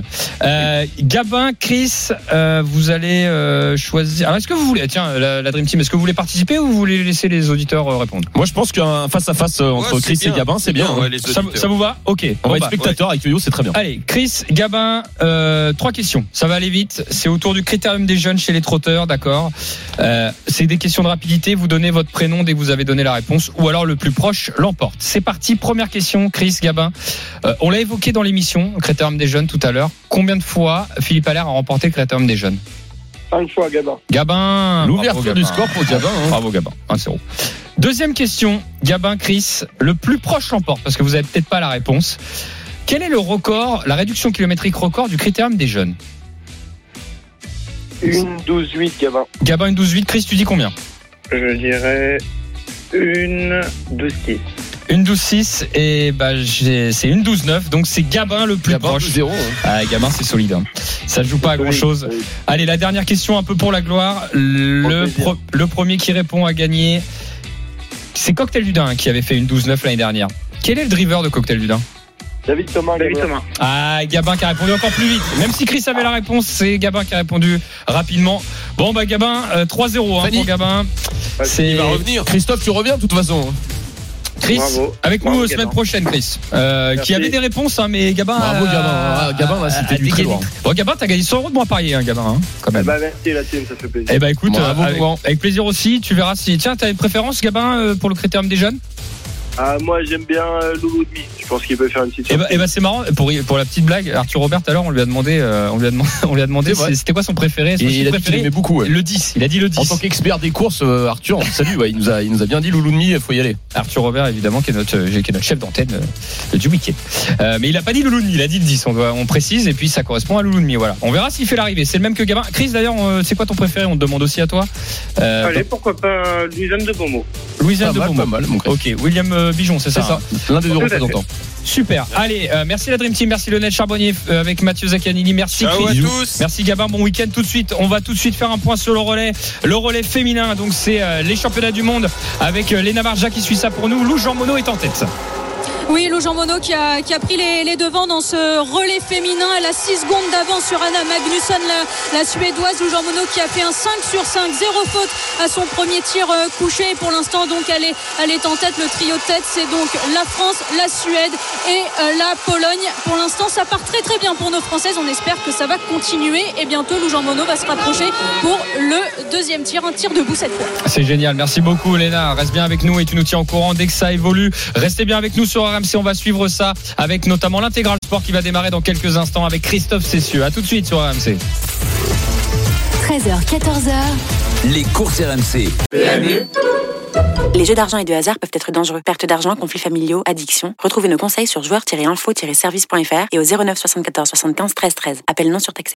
Euh, Gabin, Chris, euh, vous allez euh, choisir. Alors, est-ce que vous voulez, tiens, la, la Dream Team, est-ce que vous voulez participer ou vous voulez laisser les auditeurs euh, répondre? Moi, je pense qu'un face à face euh, entre Ouais, Chris et. Gabin, c'est bien. hein. ça, vous va? Ok. On va être bah, spectateur avec Yo-Yo, c'est très bien. Allez, Chris, Gabin, euh, trois questions. Ça va aller vite. C'est autour du critérium des jeunes chez les trotteurs, d'accord Euh, C'est des questions de rapidité. Vous donnez votre prénom dès que vous avez donné la réponse, ou alors le plus proche l'emporte. C'est parti. Première question, Chris, Gabin. Euh, on l'a évoqué dans l'émission, le critérium des jeunes tout à l'heure. Combien de fois Philippe Allaire a remporté le critérium des jeunes? 5 fois, Gabin. Gabin. L'ouverture du score pour Gabin. hein. Bravo Gabin, 1-0. Deuxième question, Gabin, Chris, le plus proche l'emporte parce que vous avez peut-être pas la réponse. Quel est le record, la réduction kilométrique record du critérium des jeunes? Une 12-8, Gabin. Gabin une 12-8, Chris tu dis combien? Je dirais une 12-6. Une 12-6 et bah c'est une 12-9 donc c'est Gabin le plus Gabin, proche. 2-0. hein. Ah, Gabin c'est solide. hein. Ça joue pas à grand chose. Oui. Allez la dernière question un peu pour la gloire. Le, plaisir. pro- le premier qui répond a gagné. C'est Cocktail du Dain qui avait fait une 12-9 l'année dernière. Quel est le driver de Cocktail du Dain? David Thomas, David Thomas. Ah, Gabin qui a répondu encore plus vite. Même si Chris avait la réponse, c'est Gabin qui a répondu rapidement. Bon, bah Gabin, euh, 3-0 hein, Fanny. pour Gabin. C'est Il va revenir. Christophe, tu reviens de toute façon. hein. Chris, Bravo. avec nous Bravo, la semaine Gabin. prochaine, Chris. Euh, qui avait des réponses, hein, mais Gabin. Bravo, euh, Gabin. Ah, Gabin, là, c'était du très loin. Bon, Gabin, t'as gagné 100 euros de moins parier, hein, Gabin, hein, quand même. Bah, merci la team, ça fait plaisir. Eh ben écoute, Bravo, euh, avec, avec plaisir aussi. Tu verras si. Tiens, t'as une préférence, Gabin, euh, pour le critérium des jeunes? Ah, moi, j'aime bien euh, Loulou Demi. Je pense qu'il peut faire une petite Eh ben, surprise. eh ben, c'est marrant pour pour la petite blague. Arthur Robert tout à l'heure, on lui a demandé, euh, on lui a demandé, on lui a demandé, c'était quoi son préféré. Son Et il a dit préféré? beaucoup. ouais. Le 10. Il a dit le 10. En tant qu'expert des courses, euh, Arthur, salut, ouais, il nous a, il nous a bien dit Louloudmi, il faut y aller. Arthur Robert, évidemment, qui est notre, qui est notre chef d'antenne euh, du week-end. Euh, mais il a pas dit Louloudmi, il a dit le 10. On, doit, on précise, et puis ça correspond à Louloudmi. Voilà. On verra s'il fait l'arrivée. C'est le même que Gabin. Chris, d'ailleurs, c'est quoi ton préféré? On te demande aussi à toi. Euh, Allez, pourquoi pas Louisanne de Beaumont Louisiane Pas de Beaumont. pas mal. Ok, William euh, Bijon, c'est ça, C'est ça. L'un des deux représentants. Super. Allez, euh, merci la Dream Team, merci Lionel Charbonnier euh, avec Mathieu Zaccanini, merci Ciao Chris. à tous. Merci Gabin, bon week-end tout de suite. On va tout de suite faire un point sur le relais. Le relais féminin, donc c'est euh, les championnats du monde avec euh, Léna Marja qui suit ça pour nous. Lou Jean Monod est en tête. Oui, Lou Jean Monod qui a, pris les, devants dans ce relais féminin. Elle a 6 secondes d'avance sur Anna Magnusson, la, Suédoise. Lou Jean Monod qui a fait un 5 sur 5, zéro faute à son premier tir euh, couché. Pour l'instant, donc, elle est, elle est en tête. Le trio de tête, c'est donc la France, la Suède et euh, la Pologne. Pour l'instant, ça part très très bien pour nos Françaises. On espère que ça va continuer. Et bientôt, Lou Jean Monod va se rapprocher pour le deuxième tir, un tir debout cette fois. C'est génial. Merci beaucoup, Léna. Reste bien avec nous et tu nous tiens au courant dès que ça évolue. Restez bien avec nous sur RMC. On va suivre ça avec notamment l'intégral sport qui va démarrer dans quelques instants avec Christophe Cessieux. À tout de suite sur RMC. 13h, 14h. Les courses RMC. Les jeux d'argent et de hasard peuvent être dangereux. Perte d'argent, conflits familiaux, addiction. Retrouvez nos conseils sur joueurs-info-service.fr et au 09 74 75 13 13. Appel non surtaxé.